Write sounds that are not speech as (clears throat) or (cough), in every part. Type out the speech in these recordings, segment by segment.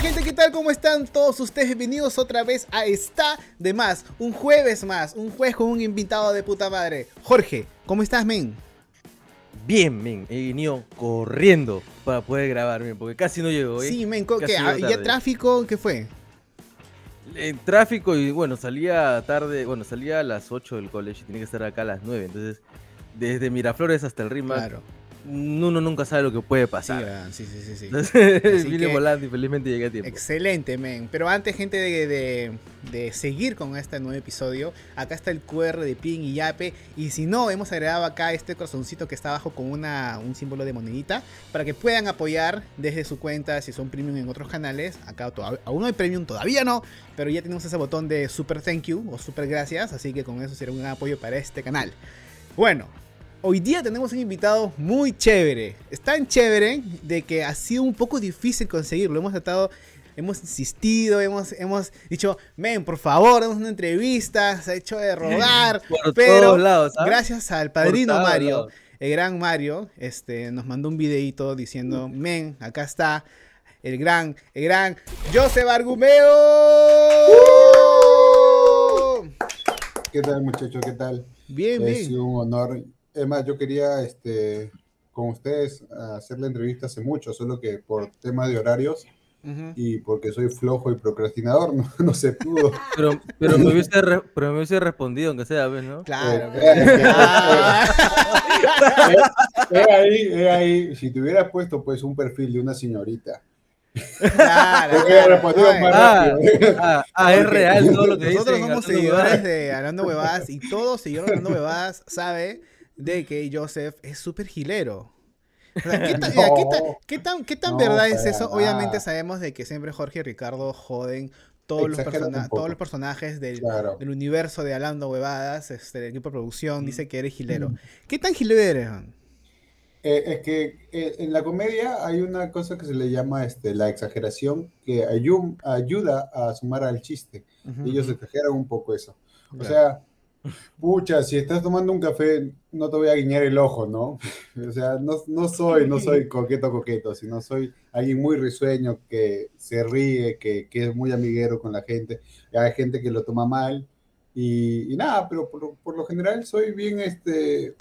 gente, ¿qué tal? ¿Cómo están todos ustedes? Bienvenidos otra vez a Está de Más, un jueves más, un jueves con un invitado de puta madre. Jorge, ¿cómo estás, men? Bien, men, he venido corriendo para poder grabar, men, porque casi no llego, ¿eh? Sí, men, ¿qué? Ah, ¿Ya tarde. tráfico? ¿Qué fue? En tráfico y bueno, salía tarde, bueno, salía a las 8 del colegio y tenía que estar acá a las 9, entonces desde Miraflores hasta el Rimac, Claro. Uno nunca sabe lo que puede pasar. sí, sí, sí, sí. Entonces (laughs) vine que- volando y felizmente llegué a tiempo. Excelente, men. Pero antes, gente, de, de- de seguir con este nuevo episodio, acá está el QR de Pin y Yape. Y si no, hemos agregado acá este corazoncito que está abajo con una, un símbolo de monedita para que puedan apoyar desde su cuenta si son premium en otros canales. Acá aún no hay premium, todavía no, pero ya tenemos ese botón de super thank you o super gracias. Así que con eso será un gran apoyo para este canal. Bueno, Hoy día tenemos un invitado muy chévere. Es tan chévere de que ha sido un poco difícil conseguirlo. Hemos tratado, hemos insistido, hemos, hemos dicho, men, por favor, damos una entrevista. Se ha hecho de (laughs) rogar. Por pero todos lados, gracias al padrino Por Mario, lados. el gran Mario, este, nos mandó un videito diciendo, men, acá está el gran, el gran Joseph Argumeo. ¿Qué tal muchachos? ¿Qué tal? Bien, Es bien. un honor. Es más, yo quería este, con ustedes hacer la entrevista hace mucho, solo que por tema de horarios y porque soy flojo y procrastinador, (laughs) no, no se pudo. Pero, pero, me hubiese re- pero me hubiese respondido, aunque sea, ¿ves, no? Claro. Eh, claro. Es ahí, es ahí. Si te hubieras puesto pues un perfil de una señorita, Claro, (laughs) claro. más Ah, ah, ah, es real todo lo que Nosotros dicen. somos seguidores huevadas. de Hablando Huevadas y todo seguidor de Hablando Huevadas sabe de que Joseph es súper gilero. O sea, ¿qué, (laughs) tan, mira, ¿qué tan- No. qué tan- qué tan No, verdad es eso? nada. Obviamente sabemos de que siempre Jorge y Ricardo joden todos, los, persona- todos personajes del, Claro. del universo de Hablando Huevadas. Este, el equipo de producción dice que eres Mm. gilero. ¿Qué tan gilero eres? man? Eh, es que eh, en la comedia hay una cosa que se le llama este, la exageración que ayu- ayuda a sumar al chiste. Ellos exageran un poco eso. O sea, pucha, si estás tomando un café, no te voy a guiñar el ojo, ¿no? (laughs) O sea, no, no soy, no soy coqueto coqueto, sino soy alguien muy risueño que se ríe, que, que es muy amiguero con la gente. Hay gente que lo toma mal y, nada, pero por, por lo general soy bien, este,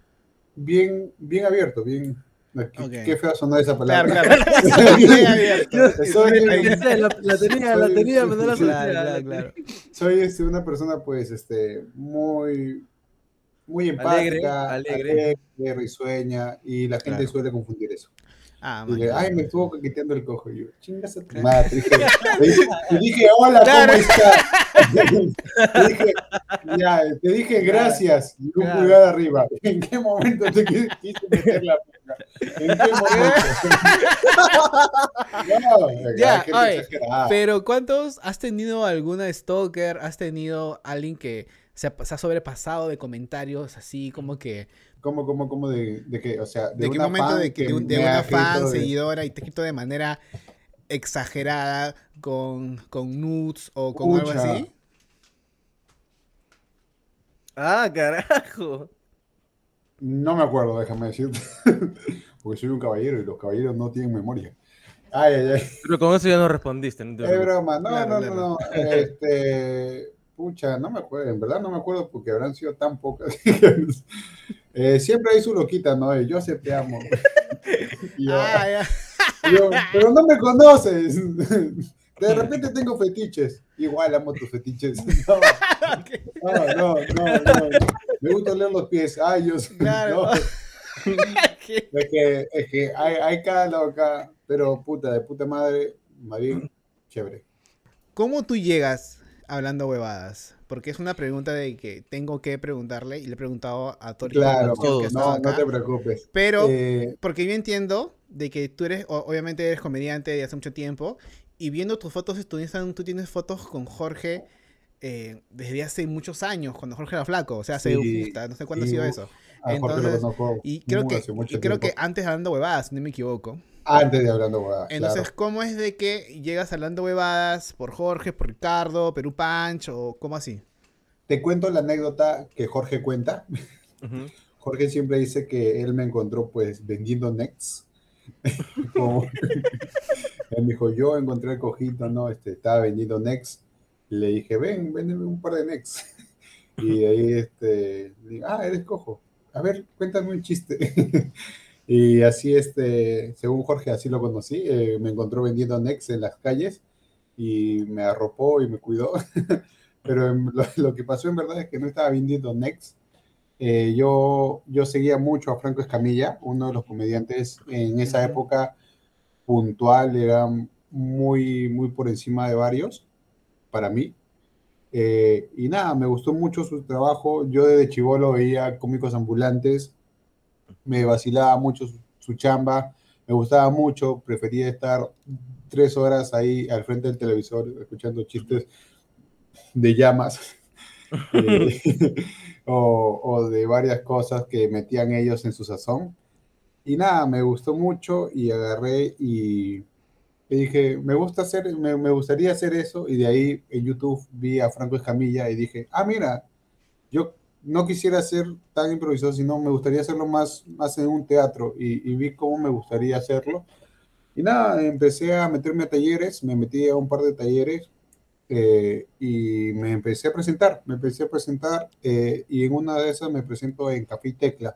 bien, bien abierto, bien. Qué, Ok. qué fea sonó esa Claro, palabra. claro. Bien (laughs) abierto. Soy- La, la tenía, la Soy- tenía, pero no la Claro, la claro, tenía. claro. soy este, una persona pues este muy muy Alegre, empática, alegre. alegre, risueña y la gente Claro. suele confundir eso. Ah, Y ay, me estuvo coqueteando el cojo. Y yo, chingas a tu madre. Dije, dije, te dije, (laughs) hola, Claro. ¿cómo estás? (laughs) te dije, ya, te dije gracias. Y un Claro. pulgar arriba. (laughs) ¿En qué momento te quis- quise meter la puta? ¿En qué momento? no, Ya, exagerada. Pero ¿cuántos has tenido alguna stalker? ¿Has tenido alguien que se ha, se ha sobrepasado de comentarios así como que ¿Cómo, cómo, cómo de, de qué? O sea, de, qué una momento fan de, que, de, de ha una fan de- seguidora y te escrito de manera exagerada con, con nudes o con algo así? Ah, carajo. No me acuerdo, déjame decirte. (laughs) Porque soy un caballero y los caballeros no tienen memoria. Ay, ay, ay. Pero con eso ya no respondiste. No Es broma. No, Claro, no, claro. no, no. (laughs) Este. Pucha, no me acuerdo. En verdad no me acuerdo porque habrán sido tan pocas. (laughs) Eh, siempre hay su loquita, ¿no? Yo sé, te amo. (laughs) Yo, Ah, (laughs) yo, pero no me conoces. (laughs) De repente tengo fetiches. Igual amo tus fetiches. No, no, no, no, no. Me gusta leer los pies. Ay, Dios. Claro. No. Es que, es que hay, hay cada lado acá, pero puta, de puta madre, bien, chévere. ¿Cómo tú llegas hablando huevadas? Porque es una pregunta de que tengo que preguntarle y le he preguntado a Tori Claro, que no, no te preocupes. Pero Eh, Porque yo entiendo de que tú eres, obviamente eres comediante de hace mucho tiempo, y viendo tus fotos en tu Instagram, tú tienes fotos con Jorge eh, desde hace muchos años, cuando Jorge era flaco, o sea, hace, Sí, puta, no sé cuándo ha sido eso. entonces, Y creo que, y creo que antes hablando huevadas, si no me equivoco. Antes de hablando huevadas, Entonces, claro. ¿cómo es de que llegas hablando huevadas por Jorge, por Ricardo, Perú Punch, o cómo así? Te cuento la anécdota que Jorge cuenta. Ujú. (laughs) Jorge siempre dice que él me encontró pues vendiendo nets. (laughs) Como- (laughs) Él me dijo, yo encontré el cojito, ¿no? Este, estaba vendiendo Next. Le dije, ven, véndeme un par de Next. Y ahí, este, digo, ah, eres cojo. A ver, cuéntame un chiste. Y así, este, según Jorge, así lo conocí. eh, me encontró vendiendo Next en las calles y me arropó y me cuidó. (laughs) Pero lo, lo que pasó en verdad es que no estaba vendiendo Next. Eh, yo, yo seguía mucho a Franco Escamilla, uno de los comediantes en esa época puntual, era muy, muy por encima de varios, para mí. Eh, y nada, me gustó mucho su trabajo. Yo desde chivolo veía cómicos ambulantes, me vacilaba mucho su, su chamba, me gustaba mucho, prefería estar tres horas ahí al frente del televisor escuchando chistes de llamas (laughs) eh, (laughs) o, o de varias cosas que metían ellos en su sazón. Y nada, me gustó mucho y agarré y, y dije, me gusta hacer, me, me gustaría hacer eso. Y de ahí en YouTube vi a Franco Escamilla y dije, ah, mira, yo no quisiera ser tan improvisado, sino me gustaría hacerlo más, más en un teatro. Y, y vi cómo me gustaría hacerlo. Y nada, empecé a meterme a talleres, me metí a un par de talleres eh, y me empecé a presentar, me empecé a presentar eh, y en una de esas me presento en Café Tecla,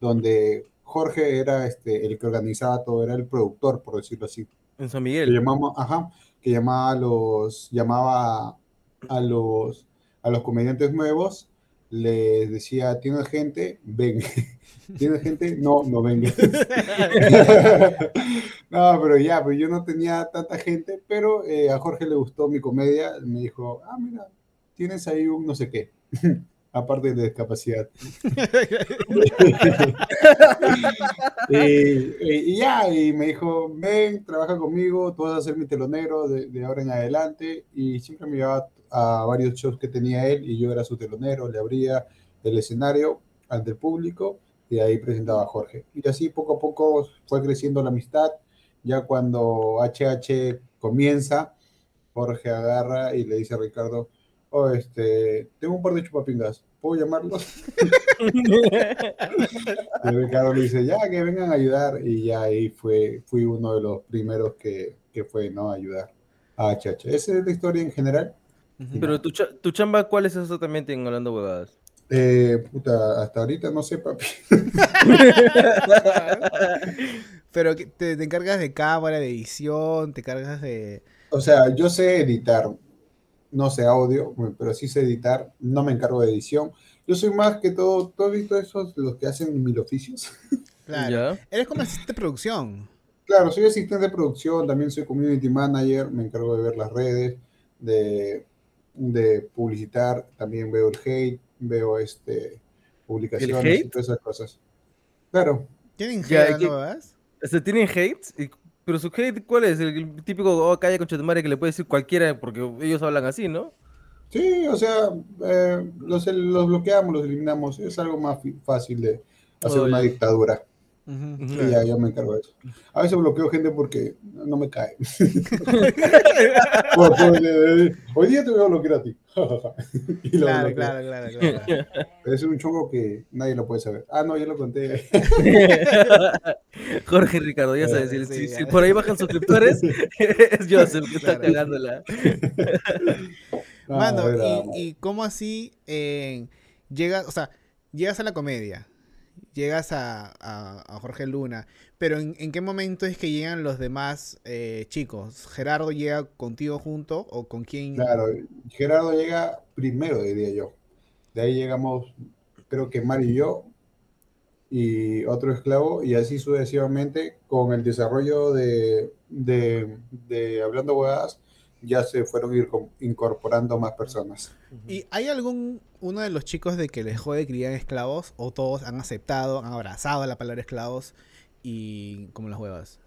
donde Jorge era este, el que organizaba todo, era el productor, por decirlo así. En San Que Miguel. llamamos, ajá, que llamaba a los, llamaba a los, a los comediantes nuevos, les decía, ¿tienes gente? Ven. (laughs) ¿Tienes gente? No, no venga. (laughs) no, pero ya, pues yo no tenía tanta gente, pero eh, a Jorge le gustó mi comedia, me dijo, ah, mira, tienes ahí un no sé qué, (laughs) aparte de discapacidad. y ya, y me dijo, ven, trabaja conmigo, tú vas a ser mi telonero de, de ahora en adelante, y siempre me llevaba a varios shows que tenía él, y yo era su telonero, le abría el escenario ante el público, y ahí presentaba a Jorge. Y así poco a poco fue creciendo la amistad, ya cuando HH comienza, Jorge agarra y le dice a Ricardo, oh, este, tengo un par de chupapingas, ¿puedo llamarlos? (laughs) Y Ricardo le dice, ya, que vengan a ayudar, y ya ahí fue, fui uno de los primeros que, que fue, ¿no? A ayudar a HH. Esa es la historia en general. Pero tu, cha- tu chamba, ¿cuál es exactamente en Hablando Huevadas? Eh, puta, hasta ahorita no sé, papi. (laughs) Pero te, te encargas de cámara, de edición, te cargas de... O sea, yo sé editar, no sé audio, pero sí sé editar, no me encargo de edición. Yo soy más que todo, ¿tú has visto esos, los que hacen mil oficios? (laughs) Claro. ¿Ya? Eres como asistente de producción. Claro, soy asistente de producción, también soy community manager, me encargo de ver las redes, de, de publicitar, también veo el hate, veo este, publicaciones y hate? todas esas cosas. Claro, ¿Tienen Ya, gente, ¿qué- no vas? Este, ¿Tienen hate? Pero su hate, ¿cuál es? El, típico, oh, calla con madre que le puede decir cualquiera porque ellos hablan así, ¿no? sí, o sea, eh, los, los bloqueamos, los eliminamos, es algo más fácil de hacer una dictadura. Y claro. ya, yo me encargo de eso. A veces bloqueo gente porque no me cae. (laughs) Bueno, pues, eh, hoy día te voy a bloquear a ti. (laughs) Y lo Claro, bloqueo. claro, claro, claro. Es un chongo que nadie lo puede saber. Ah, no, ya lo conté. (laughs) Jorge Ricardo, ya sabes, Sí, si, si- ya. si por ahí bajan suscriptores, es Joseph que está Claro. cagándola. No, Mano, y cómo así eh, llegas, o sea, llegas a la comedia, llegas a, a- Jorge Luna, pero en, qué momento es que llegan los demás eh, chicos? ¿Gerardo llega contigo junto o con quién? Claro, Gerardo llega primero, diría yo. De ahí llegamos, creo que Mario y yo, y otro esclavo, y así sucesivamente, con el desarrollo de, de, de Hablando Huevadas, ya se fueron ir incorporando más personas. ¿Y hay algún uno de los chicos de que les jode criar esclavos o todos han aceptado, han abrazado la palabra esclavos y como las huevas?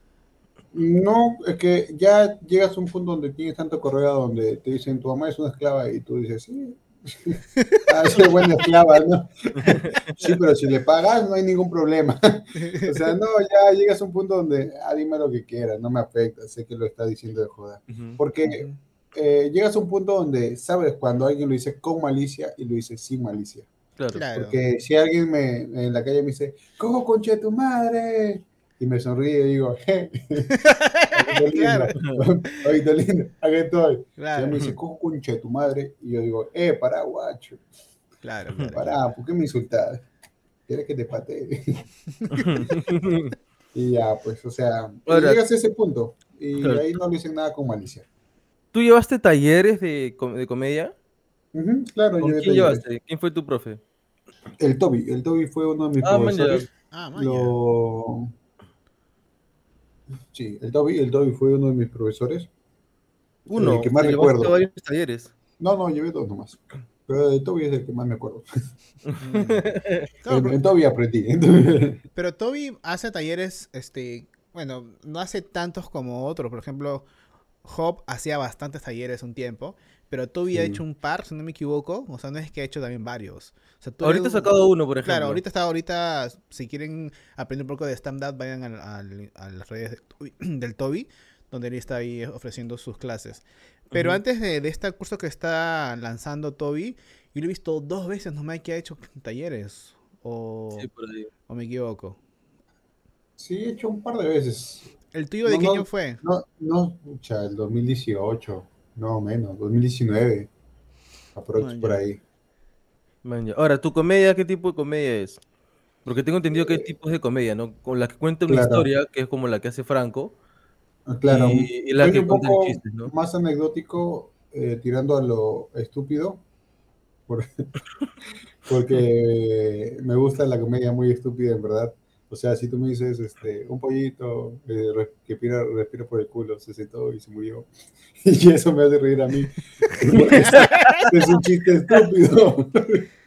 No, es que ya llegas a un punto donde tienes tanto correo donde te dicen tu mamá es una esclava y tú dices, sí, ah, soy buena esclava, ¿no? sí, pero si le pagas no hay ningún problema. o sea, no, ya llegas a un punto donde, ah, dime lo que quieras, no me afecta, sé que lo está diciendo de joda. Porque eh, llegas a un punto donde sabes cuando alguien lo dice con malicia y lo dice sin malicia. Claro. Claro. Porque si alguien me, en la calle me dice, ¿cómo concha de tu madre? Y me sonríe y digo. (laughs) Claro. Oye, lindo, aquí estoy. Y Claro, ella me dice, de tu madre. Y yo digo, eh, pará, guacho. claro, claro. Pará, ¿por qué me insultas? ¿Quieres que te patee? (laughs) y ya, pues, o sea, y Ahora- llegas a ese punto. Y Claro. ahí no le dicen nada con malicia. ¿Tú llevaste talleres de, com- de comedia? Ujú, claro, ¿Con llevé quién talleres. llevaste? ¿Quién fue tu profe? El Toby, el Toby fue uno de mis Ah, man, profesores. Ah, man, Lo... Sí, el Toby, el Toby fue uno de mis profesores. Uno. El que más recuerdo. varios talleres. No, no, llevé dos nomás. Pero el Toby es el que más me acuerdo. ya. (laughs) Claro, En, Toby aprendí. en- Pero Toby hace talleres, este, bueno, no hace tantos como otros. Por ejemplo, Hop hacía bastantes talleres un tiempo, pero Toby ha hecho un par, si no me equivoco. O sea, no es que ha hecho también varios. O sea, Toby- Ahorita he sacado uno, por ejemplo. Claro, ahorita está, ahorita, si quieren aprender un poco de stand-up, vayan al- al- a las redes de Toby- (clears throat) del Toby, donde él está ahí ofreciendo sus clases. Pero antes de, de este curso que está lanzando Toby, yo lo he visto dos veces nomás que ha hecho talleres. O, Sí, por ahí. o me equivoco. Sí, he hecho un par de veces. ¿El tuyo de qué no. año fue? No, no, pucha, el 2018, no menos, 2019. Aprox Ah, por ahí. Man. Ahora, ¿tu comedia qué tipo de comedia es? Porque tengo entendido que hay tipos de comedia, ¿no? Con la que cuenta una Eh, Claro. historia, que es como la que hace Franco, Ah, Claro, y, y la que un cuenta poco chistes, ¿no? más anecdótico, eh, tirando a lo estúpido, por- (laughs) porque me gusta la comedia muy estúpida, en verdad. O sea, si tú me dices, este, un pollito eh, que respira, respira por el culo, se sentó y se murió, (laughs) y eso me hace reír a mí. (laughs) Es, es un chiste estúpido. (laughs)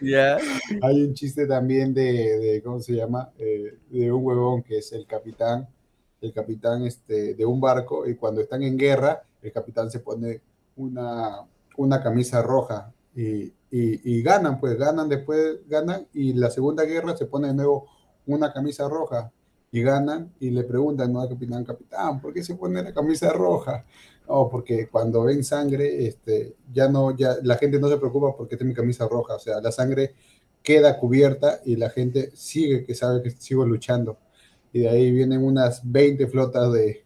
Ya. Hay un chiste también de, de ¿cómo se llama? Eh, de un huevón que es el capitán, el capitán este, de un barco, y cuando están en guerra, el capitán se pone una, una camisa roja y, y, y ganan, pues ganan, después ganan, y la segunda guerra se pone de nuevo una camisa roja y ganan y le preguntan ¿no? al capitán, capitán, ¿por qué se pone la camisa roja? No, porque cuando ven sangre, este, ya no, ya la gente no se preocupa porque tengo mi camisa roja, o sea, la sangre queda cubierta y la gente sigue, que sabe que sigo luchando. Y de ahí vienen unas 20 flotas de,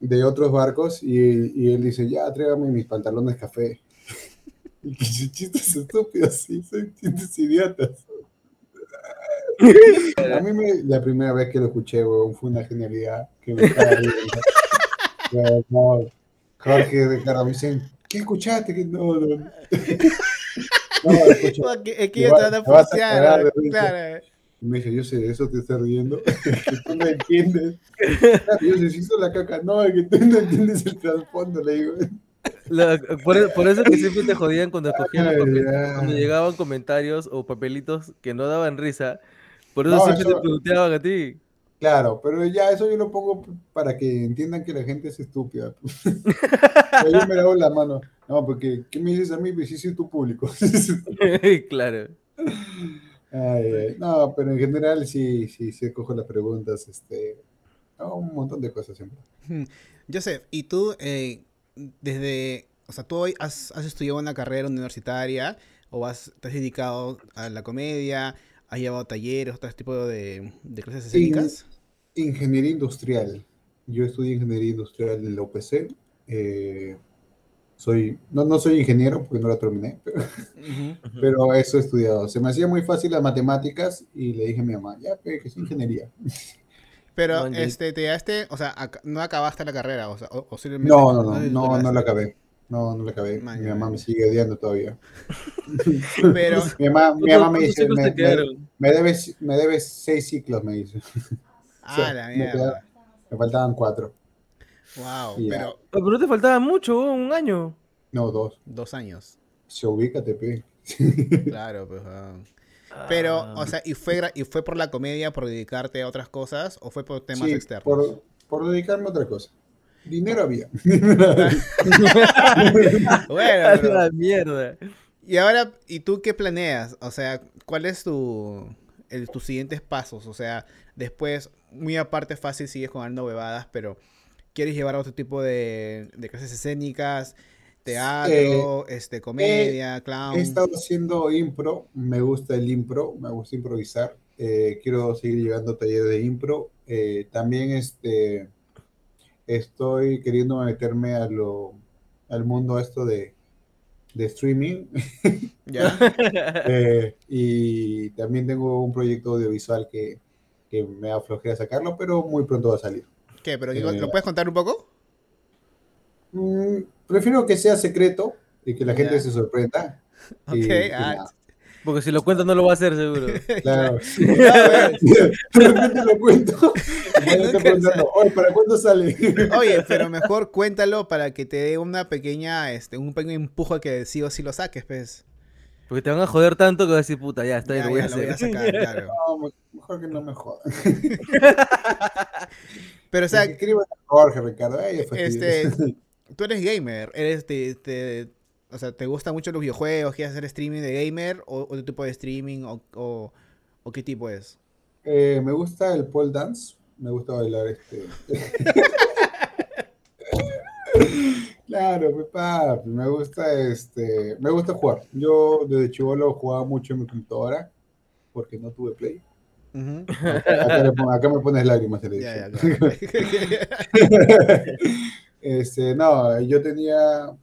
de otros barcos y, y él dice, ya, tráigame mis pantalones café. (laughs) Y que chistes estúpidos, sí, son chistes idiotas. A mí me, la primera vez que lo escuché, weón, fue una genialidad que me (laughs) no, Jorge Ricardo me dicen, ¿qué escuchaste? Que no, no. (laughs) No, escuché. Es que, yo te de de risa. claro. Y me dice, yo sé, de eso te estás riendo, (laughs) que tú no entiendes. Claro, yo sé, si hizo la caca, no, es que tú no entiendes el trasfondo, le digo. La- por, por eso que siempre te jodían cuando escogían Ay, papeles, ay. cuando llegaban comentarios o papelitos que no daban risa. Por eso No, siempre eso- te preguntaban a ti. Claro, pero ya eso yo lo pongo para que entiendan que la gente es estúpida. (laughs) Pero yo me lavo la mano. No, porque, ¿qué me dices a mí? Pues sí, soy tu público. (laughs) (laughs) claro. Ay, ay. No, pero en general sí, sí, sí cojo las preguntas, este, no, un montón de cosas siempre. Joseph, ¿y tú eh, desde, o sea, tú hoy has, has estudiado una carrera universitaria o has, te has dedicado a la comedia, has llevado talleres, otro tipo de, de clases escénicas? Ingeniería industrial. Yo estudié ingeniería industrial en la UPC. eh, soy, no, no soy ingeniero porque no la terminé, (laughs) pero, eso he estudiado. Se me hacía muy fácil las matemáticas y le dije a mi mamá, ya, que es ingeniería. (laughs) Pero, este, te daste, o sea, ac- no acabaste la carrera, o sea, o, o simplemente No, no, no, no, no la acabé. No, no la acabé. Man, Mi ya, mamá ya. me sigue odiando todavía. (laughs) Pero, (laughs) Mi mamá, mi ¿Cuántos- mamá me dice, me, me- quedaron? me debes, me debes seis ciclos, me dice. (laughs) ah, la me, mierda. queda- me faltaban cuatro. Wow, Ya. pero Ah, Pero te faltaba mucho, un año. No, dos. dos años. Se ubícate, pe. Claro, pues. ah. Pero, Ah. o sea, ¿y fue, gra- ¿y fue por la comedia, por dedicarte a otras cosas, o fue por temas Sí, externos? Por, por dedicarme a otra cosa. Dinero había. (laughs) Bueno, la mierda. y ahora, ¿y tú qué planeas? O sea, ¿cuál es tu, el- tus siguientes pasos? O sea, después, muy aparte fácil, sigues con Aldo Bebadas, pero ¿quieres llevar a otro tipo de, de clases escénicas? Teatro, este, comedia, clown. He estado haciendo impro, me gusta el impro, me gusta improvisar. eh, quiero seguir llevando talleres de impro. eh, también este, estoy queriendo meterme a lo, al mundo esto de, de streaming. (laughs) ¿Ya? (laughs) Eh, y también tengo un proyecto audiovisual que, que me da flojera sacarlo, pero muy pronto va a salir. ¿Qué? ¿Pero Eh, lo puedes contar un poco? Mm, prefiero que sea secreto y que la gente se sorprenda. (laughs) Ok, Y- ah, Porque si lo cuentas no lo va a hacer seguro. (laughs) claro. (laughs) Ah, (laughs) De repente lo cuento. "Oye, ¿para cuándo sale? Oye, pero mejor cuéntalo para que te dé una pequeña, este, un pequeño empujo a que sí o sí lo saques, pues. Porque te van a joder tanto que vas a decir, puta, ya, está bien, lo voy ya a lo voy a sacar, claro. No, me- mejor que no me jodan. Pero, o sea, Escriban a Jorge, Ricardo. Ay, este, tú eres gamer, eres, te, te- o sea, ¿te gustan mucho los videojuegos? ¿Quieres hacer streaming de gamer? ¿O otro tipo de streaming? ¿O, o, o qué tipo es? Eh, me gusta el pole dance. Me gusta bailar este. (laughs) Claro, mi papi, me gusta este, me gusta jugar. Yo desde chivolo jugaba mucho en mi computadora porque no tuve play. Acá, le me pones lágrimas Ya, edición. ya, claro. (laughs) Este, no, yo tenía,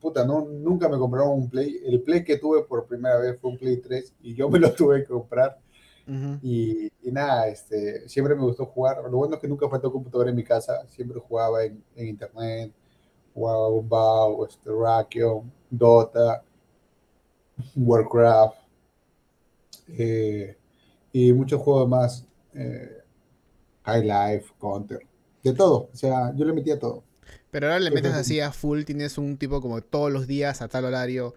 puta, no, nunca me compraron un Play. El Play que tuve por primera vez fue un Play 3 y yo me lo (laughs) tuve que comprar. Y, y nada, este, siempre me gustó jugar. Lo bueno es que nunca faltó computadora en mi casa. Siempre jugaba en, en internet, jugaba un WoW, este, Rakion, Dota, Warcraft eh, y muchos juegos más. eh, High Life, Counter, de todo. O sea, yo le metía todo. Pero ahora le metes sí, sí. así a full, tienes un tipo como todos los días a tal horario.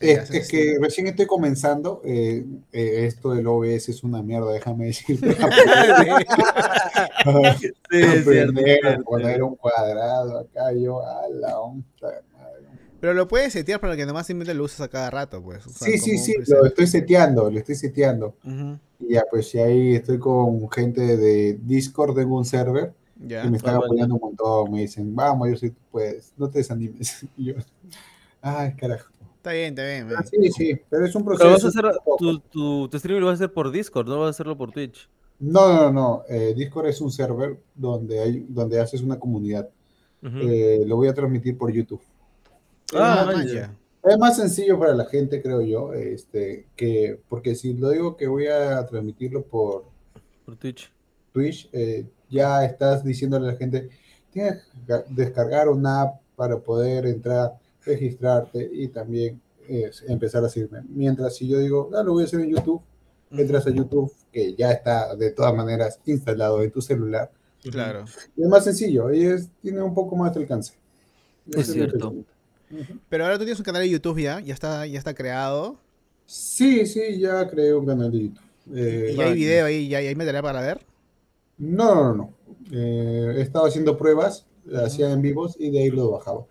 eh, Es, es que recién estoy comenzando. eh, eh, esto del OBS es una mierda, déjame decirte. (laughs) (laughs) Sí, Aprender poner un cuadrado acá, yo a la madre. Pero lo puedes setear para que nomás simplemente lo uses a cada rato, pues. o sea, Sí, sí, sí, lo estoy seteando, lo estoy seteando. Ujú, Y ya, pues, si ahí estoy con gente de Discord, tengo un server Y me están Ah, apoyando un montón. Me dicen, vamos, yo sí, tú puedes, no te desanimes. (laughs) Y yo, ay, carajo. Está bien, está bien. man. Sí, sí, pero es un proceso. Pero vas a hacer, un poco. tu, tu, tu streaming lo vas a hacer por Discord, no vas a hacerlo por Twitch. No, no, no. eh, Discord es un server donde hay, donde haces una comunidad. Eh, lo voy a transmitir por YouTube. Ah, Ah, man, ya. ya. Es más sencillo para la gente, creo yo, este, que, porque si lo digo que voy a transmitirlo por Por Twitch. Twitch, eh, ya estás diciéndole a la gente, tienes que ga- descargar una app para poder entrar, registrarte y también eh, empezar a seguirme. Mientras si yo digo, ah, lo voy a hacer en YouTube, entras a YouTube, que ya está de todas maneras instalado en tu celular, Claro. y es más sencillo y es, tiene un poco más de alcance. Es cierto. Pero ahora tú tienes un canal de YouTube ya, ya está, ya está creado. Sí, sí, ya creé un canal de YouTube. Eh, y hay video ahí, ya hay material para ver. No, no, no. Eh, he estado haciendo pruebas, hacía en vivos y de ahí lo bajaba.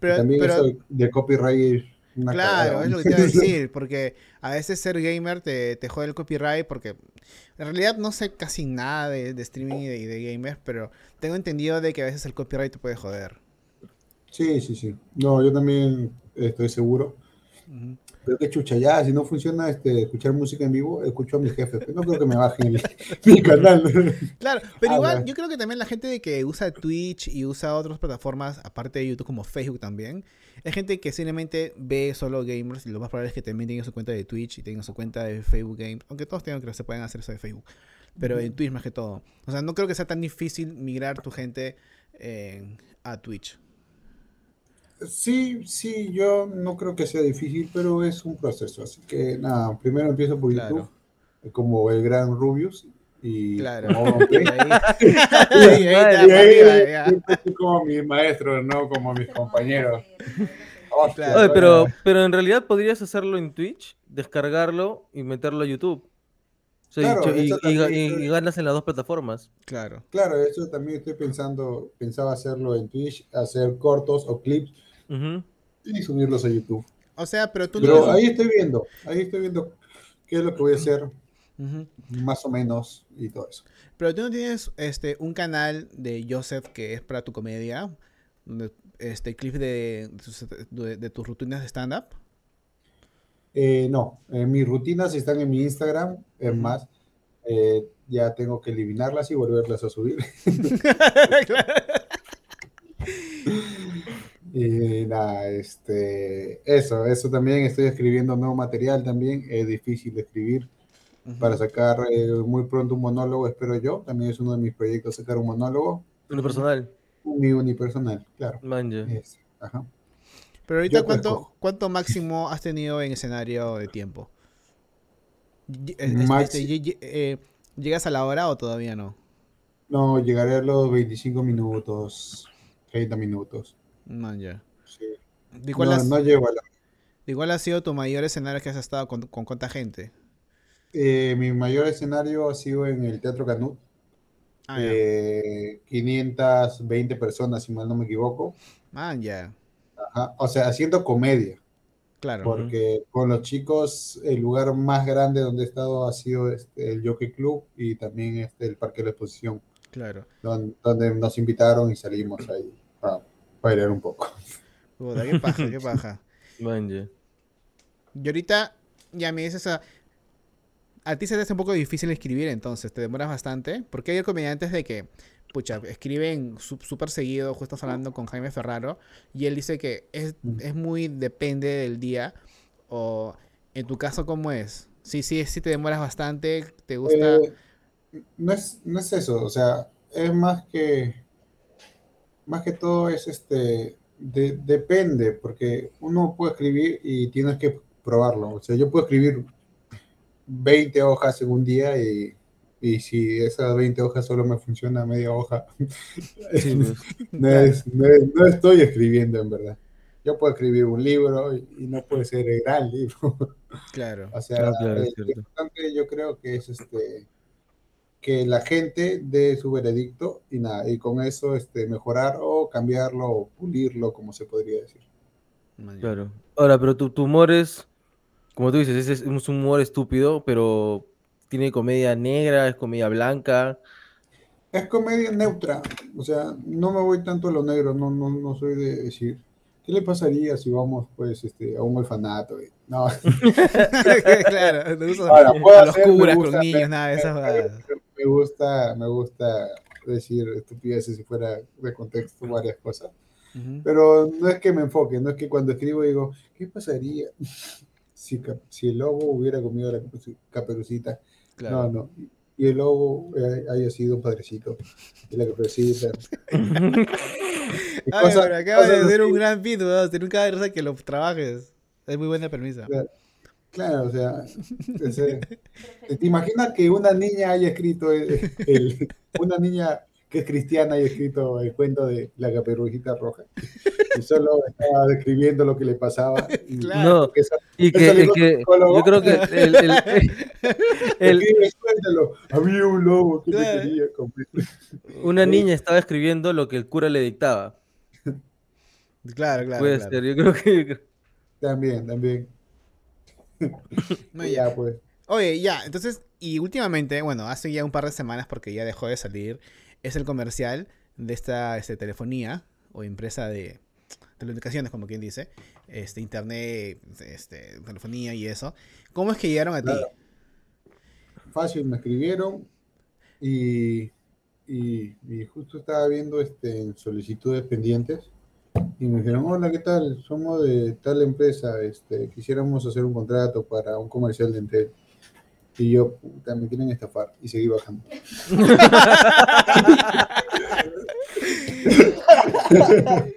Pero- También pero- eso de copyright es una Claro, cagada. es lo que te iba a (laughs) decir, porque a veces ser gamer te, te jode el copyright, porque en realidad no sé casi nada de, de streaming y de, gamers, pero tengo entendido de que a veces el copyright te puede joder. Sí, sí, sí. No, yo también estoy seguro. Pero qué chucha, ya, si no funciona este, escuchar música en vivo, escucho a mi jefe. pero no creo que me bajen el- (laughs) mi canal. Claro, pero Ah, igual bueno. yo creo que también la gente que usa Twitch y usa otras plataformas, aparte de YouTube como Facebook también, es gente que simplemente ve solo gamers y lo más probable es que también tengan su cuenta de Twitch y tengan su cuenta de Facebook Games, aunque todos tengan que se pueden hacer eso de Facebook, pero en Twitch más que todo. O sea, no creo que sea tan difícil migrar tu gente eh, a Twitch. Sí, sí, yo no creo que sea difícil, pero es un proceso. Así que nada, primero empiezo por Claro. YouTube, como el gran Rubius. Y Claro. como. (laughs) Y ahí, (laughs) (laughs) como mis maestros, no como mis compañeros. Hostia. Oye, pero, pero en realidad podrías hacerlo en Twitch, descargarlo y meterlo a YouTube. O sea, y Claro, y, y- también y- estoy- y ganas en las dos plataformas. Claro. Claro, eso también estoy pensando, pensaba hacerlo en Twitch, hacer cortos o clips Ujú. y subirlos a YouTube. O sea, pero tú Pero ahí estoy viendo, ahí estoy viendo qué es lo que voy a hacer, más o menos, y todo eso. Pero tú no tienes este un canal de Joseph que es para tu comedia, donde, este clip de, de tus- de- de tus rutinas de stand-up. Eh, no, eh, mis rutinas están en mi Instagram, es más, eh, ya tengo que eliminarlas y volverlas a subir. (laughs) (laughs) Claro. Y nada, este, eso, eso también, estoy escribiendo nuevo material también, es difícil de escribir para sacar eh, muy pronto un monólogo, espero yo, también es uno de mis proyectos sacar un monólogo. Unipersonal. Mi unipersonal, claro. Manja. Es- ajá. Pero ahorita, Yo, ¿cuánto, cojo. ¿cuánto máximo has tenido en escenario de tiempo? Maxi- este, ll- eh, ¿Llegas a la hora o todavía no? No, llegaré a los 25 minutos, 30 minutos. Man, ya. ¿De cuál, No, has- no llego a la... de cuál ha sido tu mayor escenario que has estado con, con cuánta gente? Eh, mi mayor escenario ha sido en el Teatro Canut. Ah, eh, 520 personas, si mal no me equivoco. Man, ya. O sea, haciendo comedia. Claro. Porque con los chicos, el lugar más grande donde he estado ha sido este, el Jockey Club y también este, el Parque de la Exposición, Claro. donde, donde nos invitaron y salimos ahí a bailar un poco. (laughs) Puta, qué paja, qué (laughs) paja. Manja. Y ahorita ya me dices a... A ti se te hace un poco difícil escribir entonces, te demoras bastante, porque hay comediantes de que, pucha, escriben su- súper seguido, justo hablando con Jaime Ferraro, y él dice que es, es muy depende del día, o en tu caso, ¿cómo es? Sí, sí, sí te demoras bastante, te gusta... Eh, no es, no es eso, o sea, es más que, más que todo es este, de- depende, porque uno puede escribir y tienes que probarlo. O sea, yo puedo escribir 20 hojas en un día y, y si esas 20 hojas solo me funciona media hoja, (laughs) Sí, pues. no, es- no es- no estoy escribiendo en verdad. Yo puedo escribir un libro y, y no puede ser el gran libro. Claro. (laughs) O sea, claro, es importante yo creo que es este que la gente dé su veredicto y nada, y con eso este mejorar o cambiarlo o pulirlo, como se podría decir. Claro. Ahora, pero tu, tu humor es, como tú dices, es, es un humor estúpido, pero tiene comedia negra, es comedia blanca. Es comedia neutra, o sea, no me voy tanto a lo negro, no, no, no soy de decir, ¿qué le pasaría si vamos pues este, a un orfanato? No, (laughs) claro, gusta Ahora, puedo a los hacer, curas gusta- con niños, nada de esas (laughs) me, gusta, me gusta decir estupideces si fuera de contexto varias cosas. Ujú. Pero no es que me enfoque, no es que cuando escribo digo, ¿qué pasaría (laughs) si, si el lobo hubiera comido la caperu- caperucita? Claro. No, no. Y el lobo eh, haya sido un padrecito. Y la caperucita. (laughs) Ay, acabas de hacer un gran pito, weón. Te nunca que lo trabajes. Es muy buena premisa. Claro, o sea, (laughs) serio. ¿te imaginas que una niña haya escrito, el, el- una niña que es cristiana haya escrito el cuento de la caperucita roja? Y solo estaba describiendo lo que le pasaba. Y, Claro. No, Esa- y que, que- yo creo que el, el-. (laughs) Había un lobo que te Claro. quería comer. una niña estaba escribiendo lo que el cura le dictaba. Claro, claro. Puede claro. ser, yo creo que... También, también. (laughs) No, ya. Ya, pues. Oye, ya, entonces, y últimamente, bueno, hace ya un par de semanas porque ya dejó de salir, es el comercial de esta este, telefonía o empresa de telecomunicaciones, como quien dice, este, internet, este, telefonía y eso. ¿Cómo es que llegaron a ti? Fácil, me escribieron y, y, y justo estaba viendo este, en solicitudes pendientes y me dijeron, hola, ¿qué tal? Somos de tal empresa, este, quisiéramos hacer un contrato para un comercial de Entel. Y yo, puta, me quieren estafar y seguí bajando. (laughs)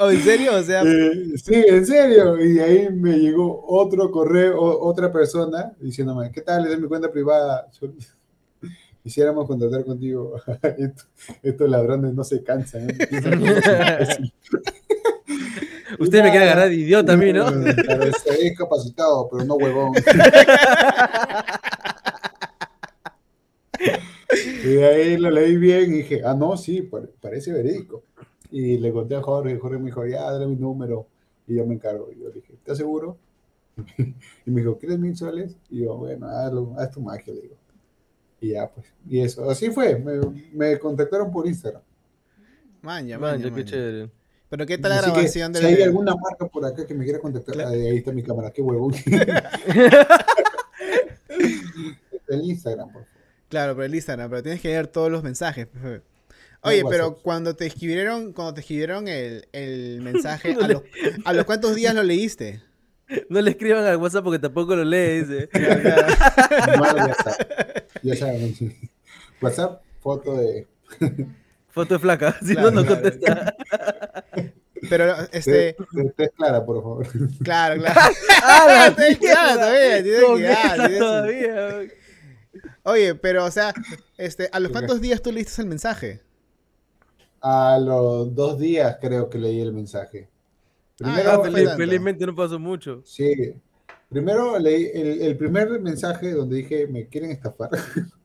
¿O en serio? O sea, (laughs) Eh, sí, en serio. Y ahí me llegó otro correo, otra persona diciéndome, ¿qué tal? Es mi cuenta privada. (laughs) Quisiéramos contratar contigo. Esto- Estos ladrones no se cansan. ¿eh? Piensan que es imbécil. Usted me quiere agarrar de idiota a mí, ¿no? Claro, es capacitado, pero no huevón. Y de ahí lo leí bien y dije, ah, no, sí, pare- parece verídico. Y le conté a Jorge, Jorge me dijo, ya, dale mi número y yo me encargo. Y yo dije, ¿estás seguro? (laughs) Y me dijo, ¿quieres mil soles? Y yo, bueno, hazlo, haz tu magia, le digo. Y ya, pues, y eso, así fue, me, me contactaron por Instagram. maña, Man, maña, qué maña. chévere. Pero ¿qué tal la Así que, grabación si de hay alguna marca por acá que me quiera contactar, Claro. ahí, ahí está mi cámara, qué huevón. (laughs) el Instagram, por favor. Claro, pero el Instagram, pero tienes que leer todos los mensajes. Oye, No, pero cuando te escribieron, cuando te escribieron el, el (laughs) mensaje, ¿a los, ¿a los cuántos días lo leíste? No le escriban al WhatsApp porque tampoco lo lee, dice. (laughs) Ya saben. WhatsApp, foto de. Foto de flaca, (laughs) si Claro, no, no claro. contesta. Pero, este, Te, te- clara, por favor. claro, (laughs) claro. ¡Ah, Tienes que dar todavía, tienes ¿Cómo que que dar, tienes- todavía? Oye, pero, o sea, este, ¿a los cuántos días tú leíste el mensaje? A los dos días creo que leí el mensaje. Primero, Ah, feliz- felizmente no pasó mucho. sí. Primero leí el, el primer mensaje donde dije, me quieren estafar. (laughs)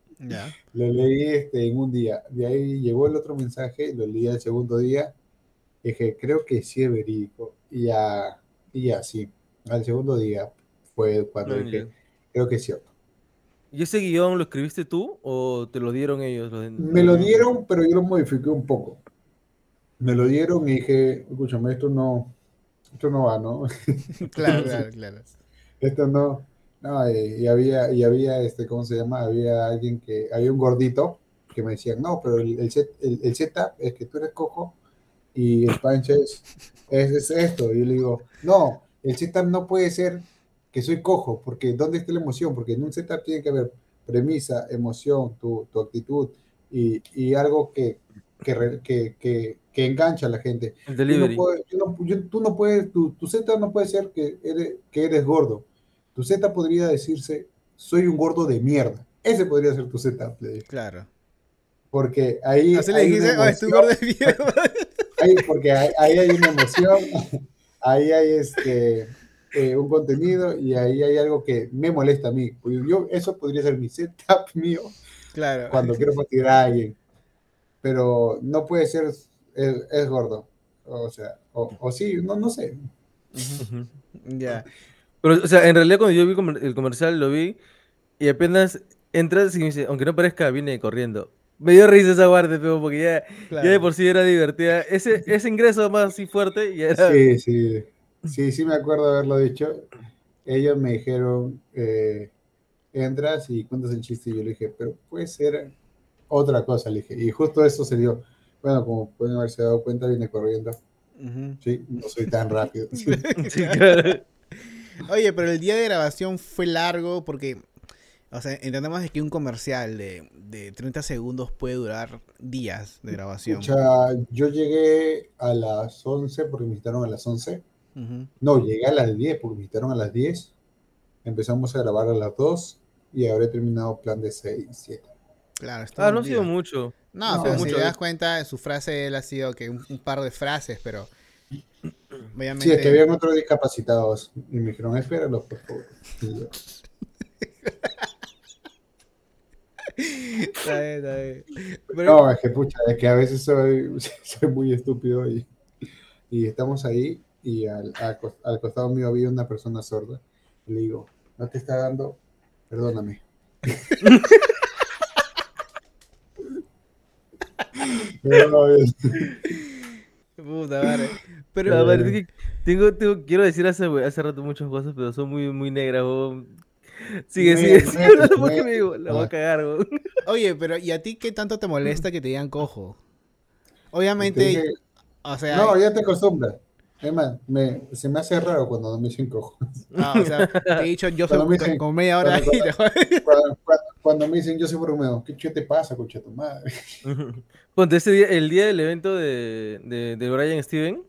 Lo leí este, en un día. De ahí llegó el otro mensaje, lo leí el segundo día. Dije, creo que sí es verídico. Y ya, y ya, sí. Al segundo día fue cuando dije, creo que es cierto. ¿Y ese guion lo escribiste tú o te lo dieron ellos? Me lo dieron, pero yo lo modifiqué un poco. Me lo dieron y dije, escúchame, esto no, esto no va, ¿no? (laughs) Claro, claro, claro. (laughs) Esto no. No, y, y había, y había, este, ¿cómo se llama? Había alguien que, había un gordito que me decía, no, pero el, el, set- el, el setup es que tú eres cojo y el punch es, es, es esto. Y yo le digo, no, el setup no puede ser que soy cojo, porque ¿dónde está la emoción? Porque en un setup tiene que haber premisa, emoción, tu, tu actitud y, y algo que, que, que, que, que engancha a la gente. El Tú no delivery. puedes, tú no- yo- tú no puedes, tu, tu Z no puede ser que eres, que eres gordo. Tu Z podría decirse, soy un gordo de mierda. Ese podría ser tu Z. Claro. Porque ahí Así le dijiste, oh, estoy emoción, gordo de mierda. (laughs) ahí- porque ahí, ahí hay una emoción, (laughs) ahí hay este, eh, un contenido y ahí hay algo que me molesta a mí. Pues Yo, eso podría ser mi setup (laughs) mío Claro. cuando quiero fastidiar a alguien. Pero no puede ser, es, es gordo. O sea, o, o sí, no, no sé. Ya. Pero, o sea, en realidad cuando yo vi el comercial lo vi y apenas entras y me dice, aunque no parezca, viene corriendo. Me dio risa esa guardia, pero porque ya, Claro. ya de por sí era divertida. Ese, (laughs) ese ingreso más así fuerte ya era... Sí, sí, sí, sí me acuerdo haberlo dicho. Ellos me dijeron, eh, entras y cuentas el chiste y yo le dije, pero puede ser otra cosa, le dije. Y justo eso se dio. Bueno, como pueden haberse dado cuenta, viene corriendo. Ujú. Sí, no soy tan rápido. Sí. (laughs) Sí, claro. Oye, pero el día de grabación fue largo porque, o sea, entendemos de que un comercial de, de 30 segundos puede durar días de grabación. Pucha, yo llegué a las 11 porque me invitaron a las 11. Ujú. No, llegué a las 10 porque me invitaron a las 10. Empezamos a grabar a las 2 y habré terminado plan de 6, 7. Claro, está Ah, no ha sido mucho. No, No, pero si mucho. te das cuenta, su frase él ha sido que un, un par de frases, pero obviamente Sí, es que habían otros discapacitados y me dijeron, espéralos, por favor. Y yo, Está bien, está bien. Pero- No, es que pucha, es que a veces soy, (laughs) soy muy estúpido y, y estamos ahí y al, al cos- al costado mío había una persona sorda. Y le digo, no te está dando, perdóname. (laughs) (laughs) No, es- Puta madre. Pero La verdad es que tengo, tengo- quiero decir hace, hace rato muchas cosas, pero son muy, muy negras, weón. Sigue, sigue, sigue hablando porque métete. me digo, la voy a cagar, weón. Oye, pero ¿y a ti qué tanto te molesta que te digan cojo? te Obviamente, dije, o sea, no, ya te acostumbras. Más, me, se me hace raro cuando no me dicen cojo. ah, o sea, te he dicho yo soy Cuando me dicen- como media hora cuando- ahí. Cuando, cuando- cuando me dicen yo soy Romeo, ¿qué chulo te pasa, concha tu madre? Ponte, ese día, el día del evento de, de, de Brian Steven,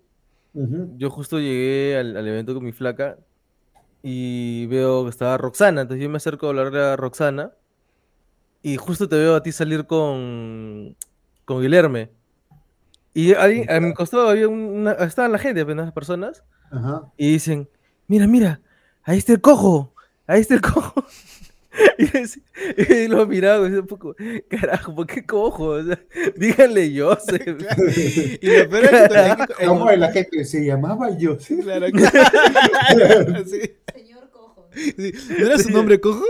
Yo justo llegué al, al evento con mi flaca y veo que estaba Roxana, entonces yo me acerco a hablarle a Roxana y justo te veo a ti salir con, con Guilherme. Y alguien, a mi costado había una, estaban la gente, apenas personas, Ajá. y dicen, mira, mira, ahí está el cojo, ahí está el cojo. (laughs) (laughs) Y, es- y lo miraba y decía un poco, carajo, ¿por qué cojo? O sea, (laughs) díganle yo. (laughs) Y lo peor es que el- ¿Cómo la gente se llamaba yo? ¿sí? Claro, claro. Sí, Señor Cojo. sí. ¿No era su nombre cojo?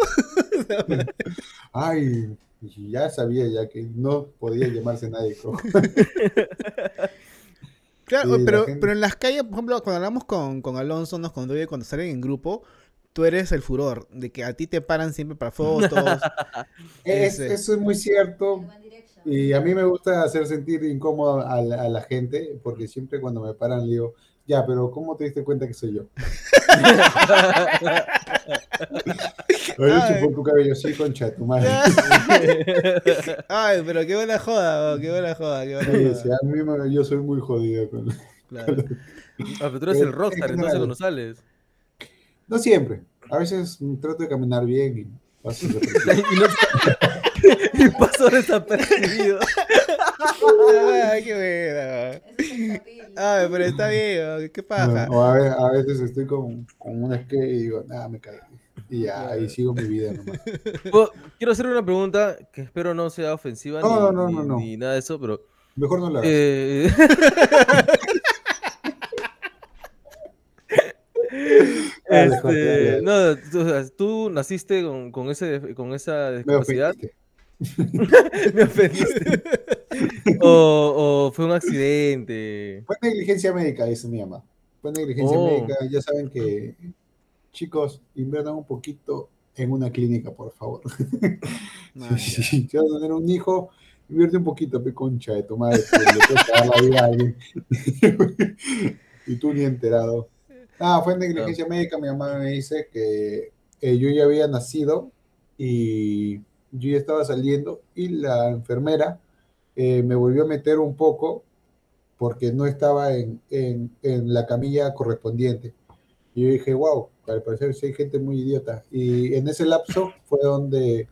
Ay, ya sabía ya que no podía llamarse nadie cojo. Claro, Sí, pero, gente- pero en las calles, por ejemplo, cuando hablamos con, con Alonso, nos contó que cuando salen en grupo, tú eres el furor, de que a ti te paran siempre para fotos. (laughs) Es- Ese. eso es muy cierto. Y a mí me gusta hacer sentir incómodo a la, a la gente, porque siempre cuando me paran le digo, ya, pero ¿cómo te diste cuenta que soy yo? (laughs) Oye, Ay. chupó tu cabello, sí, concha, tu madre. (laughs) Ay, pero qué buena joda, qué buena joda, qué buena Sí, joda. sí, a mí me- yo soy muy jodido. con- Claro. Ah, pero tú eres el rockstar, en entonces cuando sales. No siempre. A veces trato de caminar bien y paso desapercibido. (laughs) (laughs) y, paso desapercibido. (laughs) Ay, qué buena. Ay, pero está bien, qué paja. O a ve- a veces estoy con, con una skate y digo, nada, me caí. Y ya, ahí sigo mi vida nomás. Quiero hacer una pregunta que espero no sea ofensiva No, ni, no, no, ni- no, no. ni nada de eso, pero. Mejor no lo hagas. eh, este, no, tú, o sea, tú naciste con, con, ese, con esa me discapacidad. ofendiste. (laughs) Me ofendiste. o, o fue un accidente. Fue negligencia médica, eso me llama. Fue negligencia Oh. médica. Ya saben que, chicos, inviertan un poquito en una clínica, por favor. (laughs) Man, Si vas a tener un hijo, invierte un poquito, pe concha de tu madre, que le puedes dar la vida a alguien. (laughs) y tú ni enterado. Ah, fue negligencia médica. Mi mamá me dice que eh, yo ya había nacido y yo ya estaba saliendo y la enfermera eh, me volvió a meter un poco porque no estaba en, en- en la camilla correspondiente. Y yo dije, wow, al parecer sí hay gente muy idiota. Y en ese lapso fue donde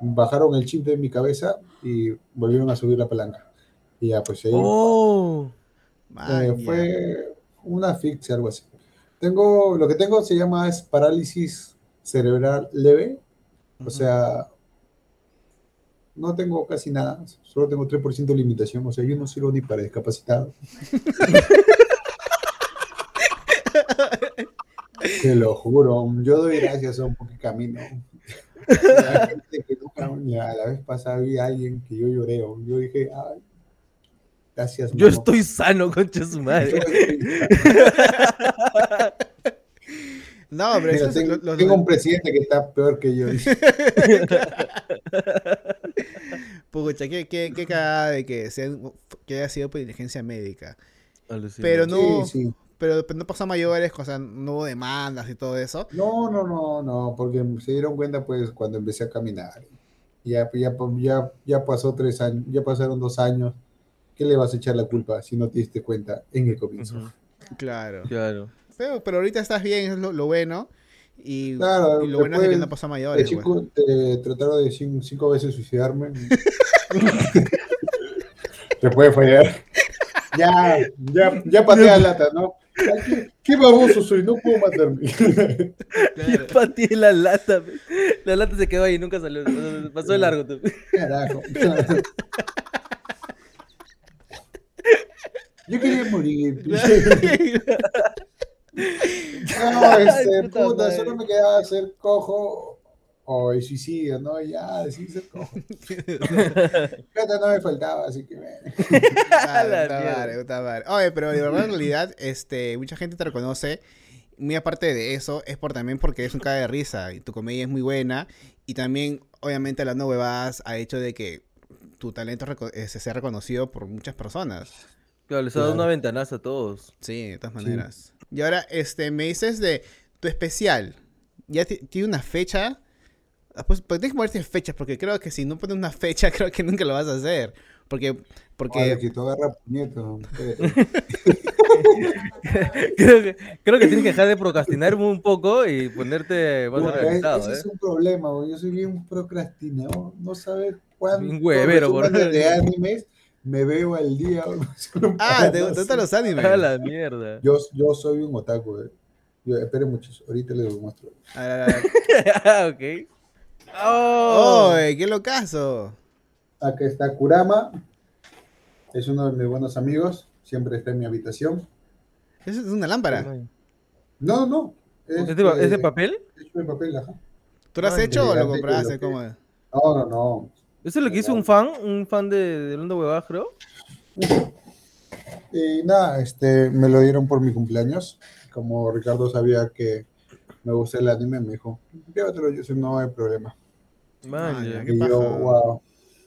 bajaron el chip de mi cabeza y volvieron a subir la palanca. Y ya, pues ahí Oh, eh, fue una asfixia, algo así. Tengo, lo que tengo se llama es parálisis cerebral leve, o sea, no tengo casi nada, solo tengo 3% de limitación, o sea, yo no sirvo ni para discapacitado. (laughs) Te lo juro, yo doy gracias a un poco camino. (laughs) La gente que camina, la vez pasada vi a alguien que yo lloré, yo dije, ay, gracias. yo mamá". estoy sano, concha su madre. (laughs) No, pero Mira, tengo, un presidente que está peor que yo. (laughs) Pucha, qué, qué, qué cagada de que, sea, que haya sido por diligencia médica. Alucina. Pero no, Sí, sí. pero, pero no pasó a mayores, o sea, no hubo demandas y todo eso. No, no, no, no, porque se dieron cuenta pues cuando empecé a caminar. Ya, ya, ya, ya pasó tres años, ya pasaron dos años. ¿Qué le vas a echar la culpa si no te diste cuenta en el comienzo? Ujú, Claro. Claro. Pero, pero ahorita estás bien, es lo, lo bueno. Y, Claro, y lo bueno es que no pasó a De mayores. pues. chico te trataron de cin- cinco veces suicidarme. (laughs) Te puede fallar. Ya, ya, ya pateé la lata, ¿no? ¿Qué, qué baboso soy, no puedo matarme. (laughs) Yo pateé la lata. La lata se quedó ahí, nunca salió. Pasó de largo. tú. Carajo. (laughs) Yo quería morir. (laughs) No, este, puta puta, madre. solo me quedaba ser cojo o el suicidio, ¿no? Ya, sí, ser cojo. (laughs) Plata no me faltaba, así que (laughs) mierda. madre, puta madre. Oye, pero de verdad, en realidad, este, mucha gente te reconoce. Muy aparte de eso, es por también porque es un cara de risa y tu comedia es muy buena. Y también, obviamente, hablando huevadas ha hecho de que tu talento reco- se sea reconocido por muchas personas. Claro, les ha dado Claro. una ventanaza a todos. Sí, de todas Sí. maneras. Y ahora, este, me dices de tu especial. ¿Ya ti- tiene una fecha? Ah, Pues, pues tienes que ponerte fechas, porque creo que si no pones una fecha, (laughs) creo que nunca lo vas a hacer. Porque, porque Ahora que tú agarras puñeto. (laughs) creo, que, creo que tienes que dejar de procrastinar un poco y ponerte más Puta, organizado, ese ¿eh? es un problema, güey. Yo soy bien procrastinador. No saber cuánto Un huevero, por- de (laughs) animes me veo al día. (laughs) Ah, ¿te, gustan los animes? A la mierda. Yo, yo soy un otaku, eh. Yo, esperen ahorita les muestro. A ver, a ver, a ver. (laughs) ok. Oh, ¡Oy, qué locazo! Acá está Kurama. Es uno de mis buenos amigos. Siempre está en mi habitación. Eso es una lámpara. No, no. ¿Es de, ¿Es de papel? Es de papel, ajá. ¿Tú lo has Ay, hecho o lo compraste? ¿Cómo? No, no, no. Eso es lo que hizo un fan, un fan de, de Londo Huevadas, creo. Y nada, este, me lo dieron por mi cumpleaños. Como Ricardo sabía que me gusta el anime, me dijo, llévatelo, yo sé, no hay problema. Man, Ah, Y yo, wow.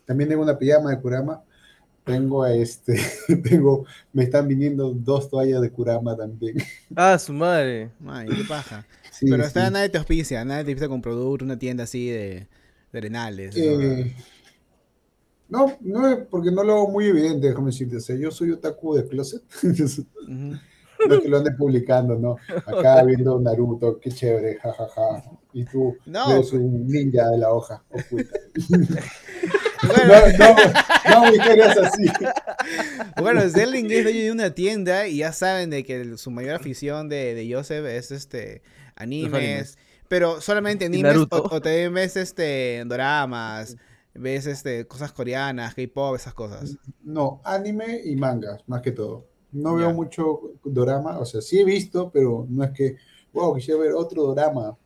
también tengo una pijama de Kurama. Tengo este, (laughs) tengo, me están viniendo dos toallas de Kurama también. Ah, su madre. Ay, qué paja. Sí, Pero sí. está nadie te auspicia, nadie te auspicia con producto, una tienda así de, de arenales. Eh, no, no es porque no lo hago muy evidente, déjame decirte. O sea, yo soy otaku de closet. (laughs) Ujú. no es que lo ande publicando, ¿no? Acá (laughs) viendo Naruto, qué chévere, jajaja. Y tú No. eres un ninja de la hoja oculta. (laughs) Bueno, No, no, no, así. Bueno, Zerling es dueño de una tienda y ya saben de que el- su mayor afición de, de Joseph es este animes, animes. pero solamente animes o, o también ves este doramas, ves este cosas coreanas, K-pop, esas cosas. No, anime y mangas, más que todo. No veo mucho dorama, o sea, sí he visto, pero no es que, wow, quisiera ver otro dorama.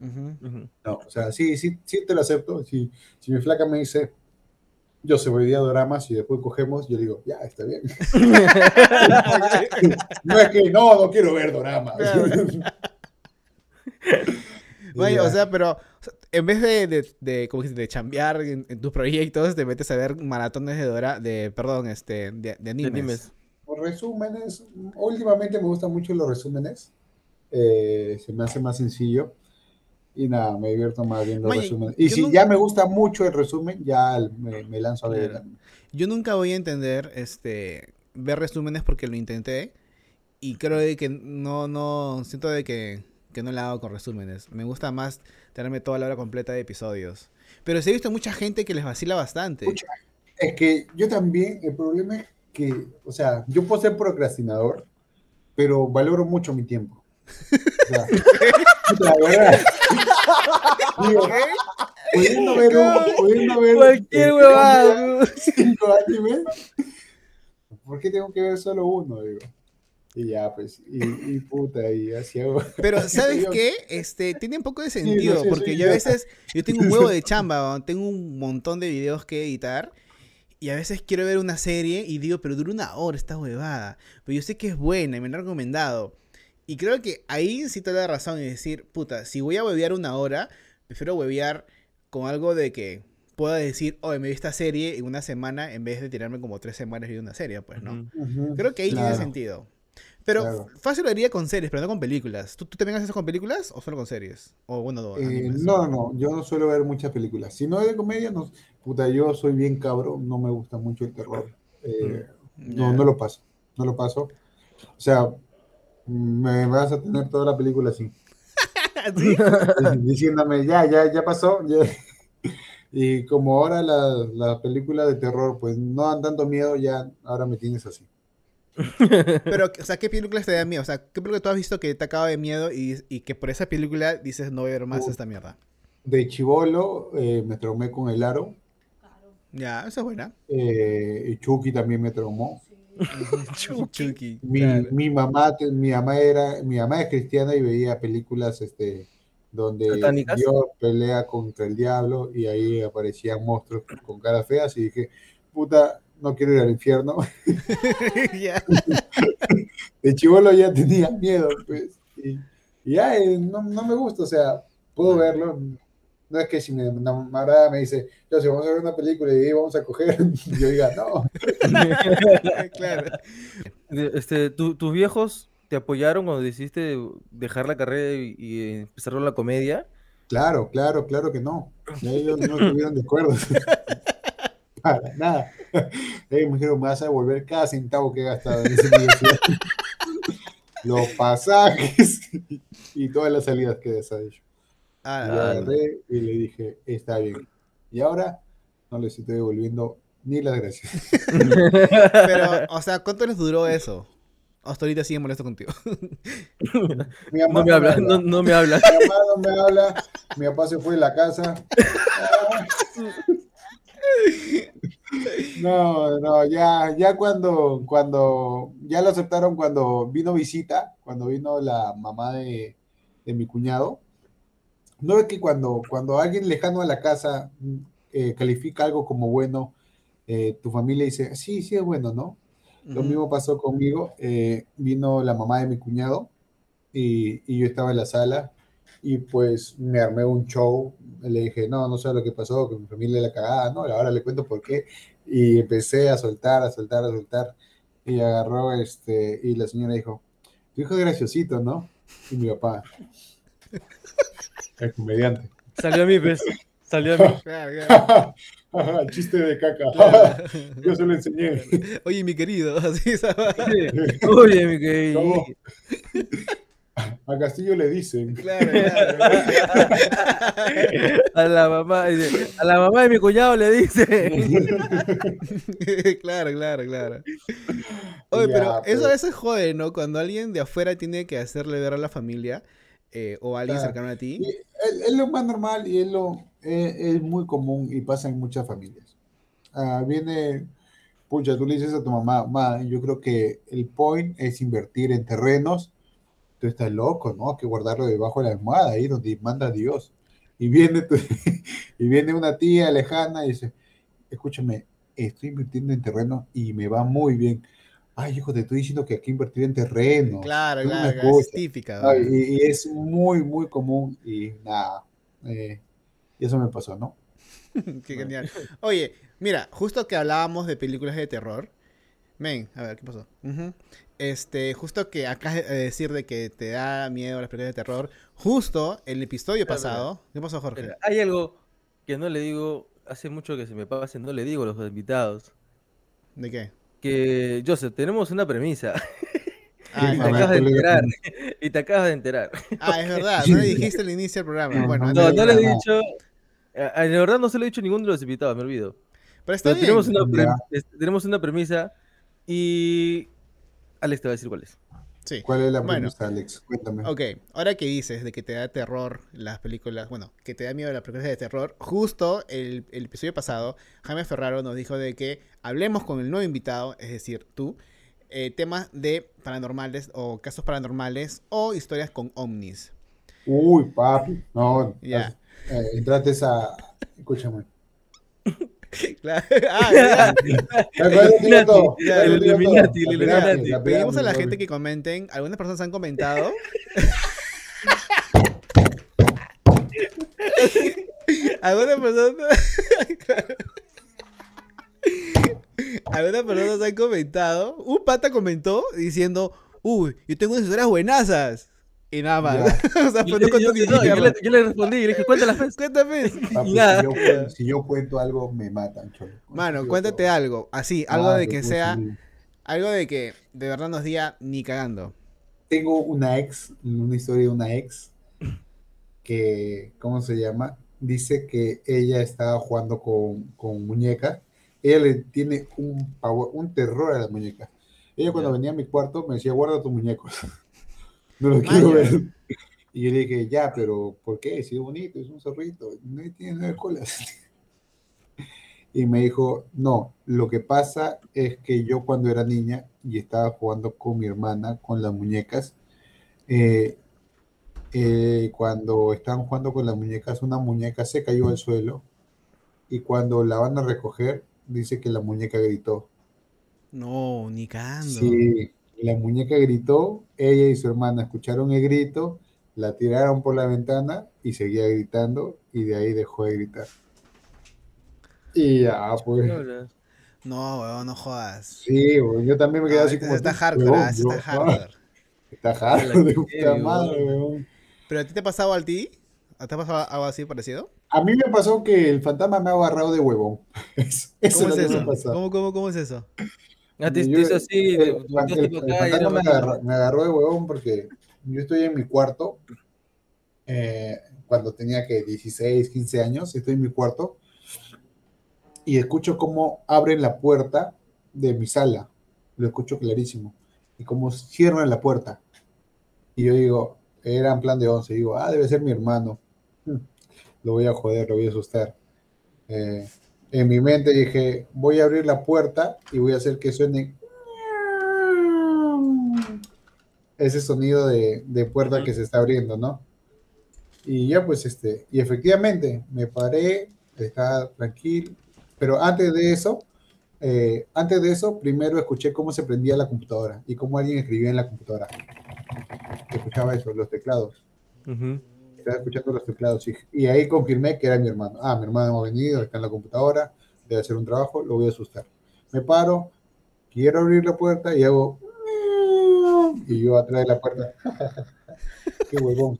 No, o sea, sí, sí, sí te lo acepto. Si, si mi flaca me dice, yo se veía doramas y después cogemos, yo digo, ya, está bien. (laughs) no es que, no, no quiero ver (laughs) Ya. o sea, pero en vez de, de, de, ¿cómo dices? de chambear en, en tus proyectos, te metes a ver maratones de Dora, de, perdón, este, de, de animes. animes. Por resúmenes, últimamente me gustan mucho los resúmenes. Eh, se me hace más sencillo. Y nada, me divierto más viendo Oye, resúmenes. Y si nunca- ya me gusta mucho el resumen, ya me, me lanzo a ver. Claro. Yo nunca voy a entender, este, ver resúmenes porque lo intenté y creo de que no, no, siento de que, que no la hago con resúmenes. Me gusta más tenerme toda la hora completa de episodios. Pero sí he visto mucha gente que les vacila bastante. Es que yo también, el problema es que, o sea, yo puedo ser procrastinador, pero valoro mucho mi tiempo. O sea, (laughs) la verdad. Digo, pudiendo ver, un- pudiendo ver Cualquier huevada. cinco animes, ¿por qué tengo que ver solo uno? Digo. Y ya, pues, y, y puta, y así hago. Pero, (laughs) ¿sabes qué? Este, tiene un poco de sentido, no sé, porque yo a veces, yo tengo un huevo de (laughs) chamba, tengo un montón de videos que editar, y a veces quiero ver una serie y digo, pero dura una hora esta huevada, pero yo sé que es buena y me la han recomendado. Y creo que ahí sí te da razón en decir, puta, si voy a huevear una hora, prefiero huevear con algo de que pueda decir, oye, me vi esta serie en una semana, en vez de tirarme como tres semanas viendo una serie, pues, ¿no? Ujú. Ujú, Creo que ahí tiene claro. sentido. Pero Claro. fácil lo haría con series, pero no con películas. ¿Tú, tú también haces eso con películas o solo con series? O bueno, no, Eh, no, no, yo no suelo ver muchas películas. Si no es de comedia, no, puta, yo soy bien cabrón, no me gusta mucho el terror. Eh, no, Ya. no lo paso, no lo paso. O sea, me vas a tener toda la película así, (laughs) ¿Sí? (laughs) diciéndome, ya, ya, ya pasó. ya". (laughs) Y como ahora las la películas de terror, pues no dan tanto miedo, ya ahora me tienes así. Pero, o sea, ¿qué películas te dan miedo? O sea, ¿qué película tú has visto que te acaba de miedo y, y que por esa película dices no voy a ver más Uh. esta mierda? De chivolo eh, me traumé con el aro, Ya, esa es buena. eh, Chucky también me traumó. (laughs) Chucky. Mi, claro. mi mamá, mi mamá era, mi mamá es cristiana y veía películas este, donde ¿Satánicas? Dios pelea contra el diablo y ahí aparecían monstruos con caras feas y dije, puta, no quiero ir al infierno. (laughs) Ya. De chivolo ya tenía miedo, pues. Y, y ya, eh, no, no me gusta, o sea, puedo verlo. No es que si mi enamorada me dice, yo si vamos a ver una película y vamos a coger, (laughs) yo diga, no. (laughs) claro. Este, ¿tu- ¿Tus viejos te apoyaron cuando decidiste dejar la carrera y, y empezar con la comedia? Claro, claro, claro que no. Ellos no estuvieron de acuerdo. Para nada. Ellos (laughs) me dijeron, me vas a devolver cada centavo que he gastado en esa universidad. (laughs) Los pasajes y todas las salidas que has hecho. Y Ah, yo agarré y le dije, está bien. Y ahora no les estoy devolviendo ni las gracias. (laughs) pero, o sea, ¿cuánto les duró eso? Hasta ahorita sigue molesto contigo. Mi mamá No me habla, habla. no, no me habla. Mi mamá no me habla, mi papá se fue de la casa. No, no, ya, ya cuando, cuando, ya lo aceptaron cuando vino visita, cuando vino la mamá de, de mi cuñado. No es que cuando, cuando alguien lejano a la casa mm, eh, califica algo como bueno, eh, tu familia dice, sí, sí es bueno, ¿no? Lo mismo pasó conmigo. eh, vino la mamá de mi cuñado y, y yo estaba en la sala Y pues me armé un show, le dije, no, no sé lo que pasó, que mi familia la cagada, no, ahora le cuento por qué. Y empecé a soltar, a soltar, a soltar. Y agarró, este, y la señora dijo, tu hijo es graciosito, ¿no? Y mi papá, el comediante. Salió a mí, pues. Salió a mí. Claro, claro. Ajá, Chiste de caca. Claro. Yo se lo enseñé. Oye, mi querido, (laughs) así. Oye, mi querido. No. (laughs) A Castillo le dicen. Claro, claro. (laughs) A la mamá, a la mamá de mi cuñado le dice. (laughs) claro, claro, claro. Oye, Ya, pero eso a veces jode, ¿no? Cuando alguien de afuera tiene que hacerle ver a la familia eh, o a alguien Claro. cercano a ti. Es, es lo más normal y es lo es, es muy común y pasa en muchas familias. Ah, viene, pucha, tú le dices a tu mamá, ma, yo creo que el point es invertir en terrenos. Tú estás loco, ¿no? Hay que guardarlo debajo de la almohada, ahí donde manda Dios. Y viene, tu- (laughs) y viene una tía lejana y dice, escúchame, estoy invirtiendo en terrenos y me va muy bien. Ay, hijo, te estoy diciendo que hay que invertir en terrenos. Claro, Es claro, es típica. Y, y es muy, muy común y nada. eh, y eso me pasó, ¿no? (laughs) Qué genial. Oye, mira, justo que hablábamos de películas de terror. Men, a ver, ¿qué pasó? Ujú. Este, justo que acá de decir de que te da miedo las películas de terror. Justo el episodio Espera, pasado. ¿Qué pasó, Jorge? Espera, hay algo que no le digo, hace mucho que se me pasa, no le digo a los invitados. ¿De qué? Que, Joseph, tenemos una premisa. Ah, (laughs) y te acabas de ¿cuál es la enterar. Y te acabas de enterar. Ah, es verdad. No le dijiste al inicio del programa. No, Bueno, no, No, le he dicho. eh, eh, De verdad no se lo he dicho a ninguno de los invitados, me olvido. Pero está Pero bien. tenemos una, tenemos una premisa y Alex te va a decir cuál es. Sí. ¿Cuál es la Bueno. premisa, Alex? Cuéntame. Ok, ahora que dices de que te da terror las películas, bueno, que te da miedo las películas de terror, justo el, el episodio pasado, Jaime Ferraro nos dijo de que hablemos con el nuevo invitado, es decir, tú, eh, temas de paranormales o casos paranormales o historias con ovnis. Uy, papi. No, Ya. eh, entrate esa. Escúchame. (laughs) (laughs) Claro. Ah, (laughs) el. Illuminati, el Pedimos a la gente que comenten, algunas personas han comentado. (laughs) algunas personas. algunas personas han comentado. Un pata comentó diciendo: Uy, yo tengo unas historias buenazas. Y nada más. (laughs) o sea, Yo, pues no yo- contó ni yo- yo le, yo le respondí y le dije, cuéntala. (laughs) Cuéntame. Papi, Y nada. si, yo, cuen- si yo cuento algo, me matan, cholo. Mano, cuéntate algo. Así, algo Ah, de te que sea. Algo de que de verdad nos diga ni cagando. Tengo una ex, una historia de una ex que, ¿cómo se llama? Dice que ella estaba jugando con, con muñecas. Ella le tiene un un terror a las muñecas. Ella cuando venía a mi cuarto me decía, guarda tus muñecos. (laughs) No los quiero ver. Y yo le dije, ya, pero ¿por qué? Si es bonito, es un zorrito, no tiene nueve colas. (laughs) Y me dijo, no, lo que pasa es que yo cuando era niña y estaba jugando con mi hermana, con las muñecas, eh, eh, cuando estaban jugando con las muñecas, una muñeca se cayó al suelo y cuando la van a recoger, dice que la muñeca gritó. No, ni cagando. Sí, la muñeca gritó, ella y su hermana escucharon el grito, la tiraron por la ventana y seguía gritando y de ahí dejó de gritar. Y ya, pues. No, weón, no jodas. Sí, güey, yo también me quedé Ah, así como. está tú, hardcore, huevón, ah, está ah, hardcore. Está hardcore, de puta madre, weón. ¿Pero a ti te ha pasado a ti? ¿A ¿Te ha pasado algo así parecido? A mí me pasó que el fantasma me ha agarrado de huevón. (laughs) Eso, eso ¿Cómo es es lo que me eso? ¿Cómo, cómo, cómo es eso? Ah, te, Yo- te hizo así, el, te el- acá me agarró, me agarró de huevón porque yo estoy en mi cuarto eh, cuando tenía que 16, 15 años, estoy en mi cuarto y escucho cómo abren la puerta de mi sala, lo escucho clarísimo, y cómo cierran la puerta. Y yo digo, era en plan de 11, digo, ah, debe ser mi hermano, lo voy a joder, lo voy a asustar. Eh, en mi mente dije, voy a abrir la puerta y voy a hacer que suene ese sonido de, de puerta que se está abriendo, ¿no? Y ya pues este, y efectivamente me paré, estaba tranquilo, pero antes de eso, eh, antes de eso, primero escuché cómo se prendía la computadora y cómo alguien escribía en la computadora. Escuchaba eso, los teclados. Ujú. Estaba escuchando los teclados. Y, ahí confirmé que era mi hermano. Ah, mi hermano ha venido, está en la computadora, debe hacer un trabajo, lo voy a asustar. Me paro, quiero abrir la puerta y hago. Y yo atrás de la puerta. (laughs) Qué huevón.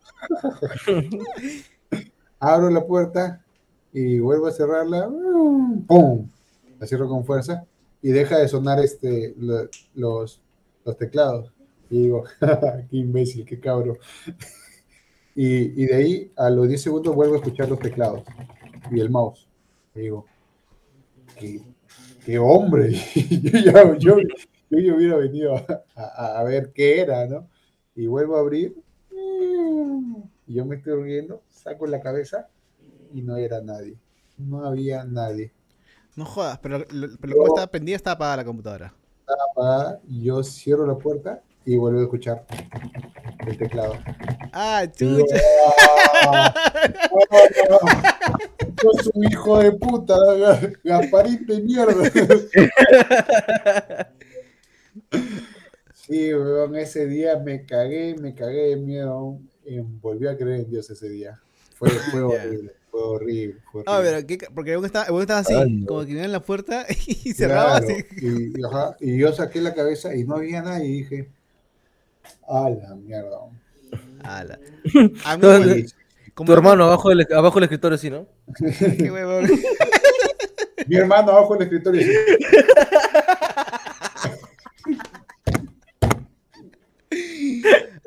Abro la puerta y vuelvo a cerrarla. ¡Pum! La cierro con fuerza y deja de sonar este, lo- los, los teclados. Y digo, (laughs) qué imbécil, qué cabro. Y, y de ahí a los 10 segundos vuelvo a escuchar los teclados y el mouse. Y digo, qué, qué hombre. (laughs) Yo, ya- yo, yo hubiera venido a, a- a ver qué era, ¿no? Y vuelvo a abrir. Y yo me estoy riendo, saco la cabeza y no era nadie. No había nadie. No jodas, pero, lo- pero como estaba prendida, estaba apagada la computadora. apagada, yo cierro la puerta y vuelvo a escuchar el teclado. Ah, Y chucha. "Ah, ah, sos un hijo de puta, Ga- Gasparín de mierda. Sí, weón, ese día me cagué, me cagué de miedo. Y volví a creer en Dios ese día. Fue, fue (laughs) horrible, fue horrible. Fue Ah, pero ¿qué- porque uno estaba, uno estaba así, como que venía en la puerta (laughs) y cerraba Claro, así. Y, y, ajá, y yo saqué la cabeza y no había nadie y dije, a la mierda. Ala. A (laughs) mí, el- como Tu hermano abajo del, abajo del escritorio, sí, ¿no? (laughs) Qué huevón. Mi hermano abajo del escritorio. y- (laughs)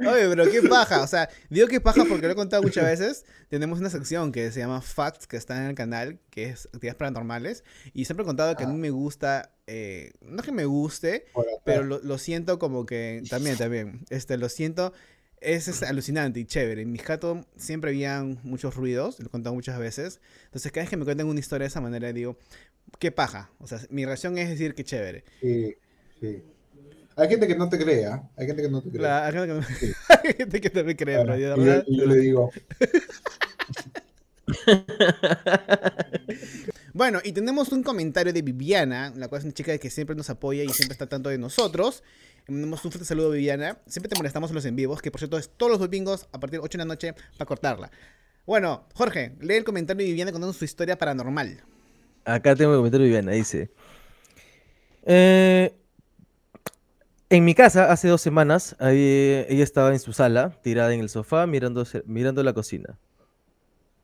(laughs) Oye, pero qué paja. O sea, digo que paja porque lo he contado muchas veces. Tenemos una sección que se llama Facts, que está en el canal, que es actividades paranormales. Y siempre he contado que a mí me gusta, eh, no que me guste, atrás. pero lo, lo siento como que, (laughs) también, también, este, lo siento, es, es alucinante y chévere. En mis gatos siempre habían muchos ruidos, lo he contado muchas veces. Entonces, cada vez que me cuentan una historia de esa manera, digo, qué paja. O sea, mi reacción es decir, qué chévere. Sí, sí. Hay gente que no te cree, ¿ah? Hay gente que no te cree. La, hay gente que, Sí. (laughs) hay gente que también cree, Claro. pero yo, yo, le digo, (laughs) Bueno, y tenemos un comentario de Viviana, la cual es una chica que siempre nos apoya y siempre está tanto de nosotros. Mandamos un fuerte saludo, Viviana. Siempre te molestamos en los en vivos, que por cierto es todos los domingos a partir de 8 de la noche para cortarla. Bueno, Jorge, lee el comentario de Viviana contando su historia paranormal. Acá tengo el comentario de Viviana, dice. eh, en mi casa, hace dos semanas, ella estaba en su sala, tirada en el sofá, mirando, mirando la cocina.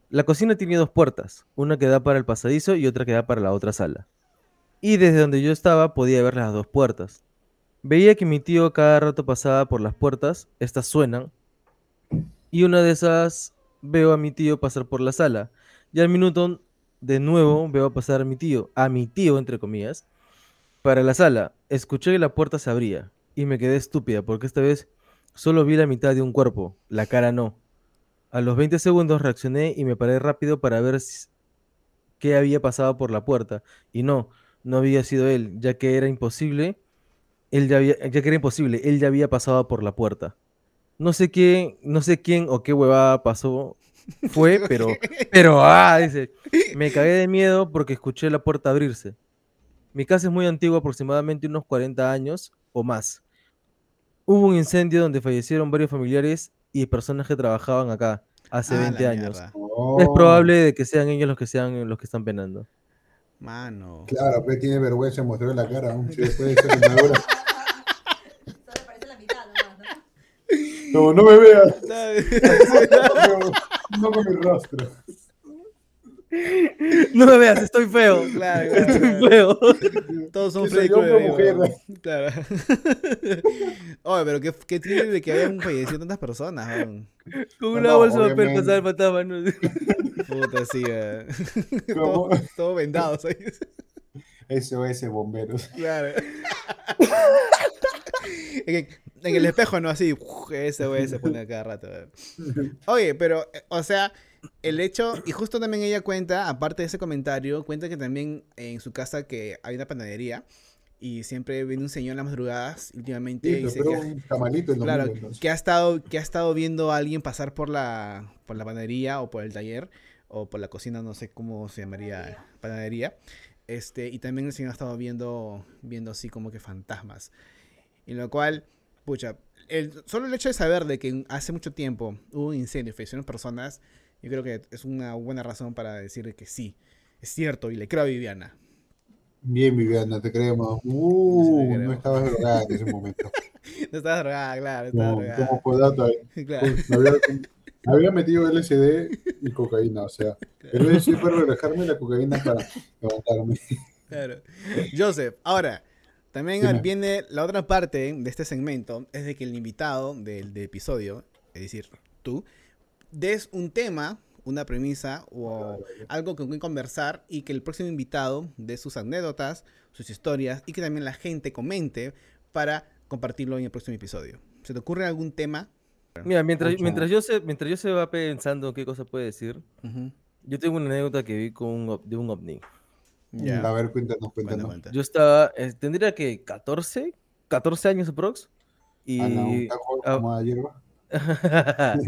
La cocina tiene dos puertas, una que da para el pasadizo y otra que da para la otra sala. Y desde donde yo estaba podía ver las dos puertas. Veía que mi tío cada rato pasaba por las puertas, estas suenan, y una de esas veo a mi tío pasar por la sala. Y al minuto de nuevo veo pasar a mi tío, a mi tío entre comillas, para la sala. Escuché que la puerta se abría y me quedé estúpida porque esta vez solo vi la mitad de un cuerpo, la cara no. A los 20 segundos reaccioné y me paré rápido para ver si- qué había pasado por la puerta. Y no, no había sido él, ya que era imposible. Él ya, había, ya que era imposible, él ya había pasado por la puerta. No sé quién, no sé quién o qué huevada pasó, fue, (laughs) pero, pero, ah, dice, me cagué de miedo porque escuché la puerta abrirse. Mi casa es muy antigua, aproximadamente unos 40 años o más. Hubo un incendio donde fallecieron varios familiares y personas que trabajaban acá hace Ah, la 20 años. "Oh". Es probable de que sean ellos los que sean los que están penando. Mano. Claro, pero tiene vergüenza de mostrar la cara. ¿no? Si después de esa quemadura. ¿no? No, no me veas. No, no con mi rostro. (laughs) No me veas, estoy feo. Claro, (laughs) claro, Estoy claro. feo. Todos son ¿Qué soy Freddy Krueger. Claro. (laughs) Oye, pero qué, qué triste que hayan fallecido tantas personas, weón. Con una no, bolsa de papel pasaba el fantasma. ¿no? Puta, sí, eh. ¿Cómo? todo, todo vendados ahí. SOS bomberos. Claro. En el espejo, ¿no? Así, ese güey se pone a cada rato. Oye, pero, eh, o sea, el hecho, y justo también ella cuenta, aparte de ese comentario, cuenta que también en su casa que hay una panadería y siempre viene un señor en las madrugadas últimamente y Sí, dice pero que, un en claro, que ha estado que ha estado viendo a alguien pasar por la por la panadería o por el taller o por la cocina, no sé cómo se llamaría panadería. Este, y también el señor ha estado viendo viendo así como que fantasmas. Y lo cual Pucha, el, solo el hecho de saber de que hace mucho tiempo hubo un incendio y fallecieron personas, yo creo que es una buena razón para decir que sí, es cierto y le creo a Viviana. Bien, Viviana, te creemos. (laughs) Uh, no creemos. estabas drogada en ese momento. (laughs) No estás drogada, claro, No, drogada. como por dato ahí. (laughs) Claro. Uy, Me había, me había metido LSD y cocaína, o sea, el LSD para relajarme y la cocaína para levantarme. Claro. Joseph, ahora, también Dime. viene la otra parte de este segmento, es de que el invitado del, del episodio, es decir, tú, des un tema, una premisa o algo con que conversar y que el próximo invitado dé sus anécdotas, sus historias y que también la gente comente para compartirlo en el próximo episodio. ¿Se te ocurre algún tema? Mira, mientras, mientras, yo se, mientras yo se va pensando qué cosa puede decir, Ujú. yo tengo una anécdota que vi con un, de un ovni. Ya. A ver, cuéntanos, cuéntanos. cuenta. Yo estaba, eh, tendría que 14, 14 años aprox. Y, Ah, no, ah, como a hierba. (laughs)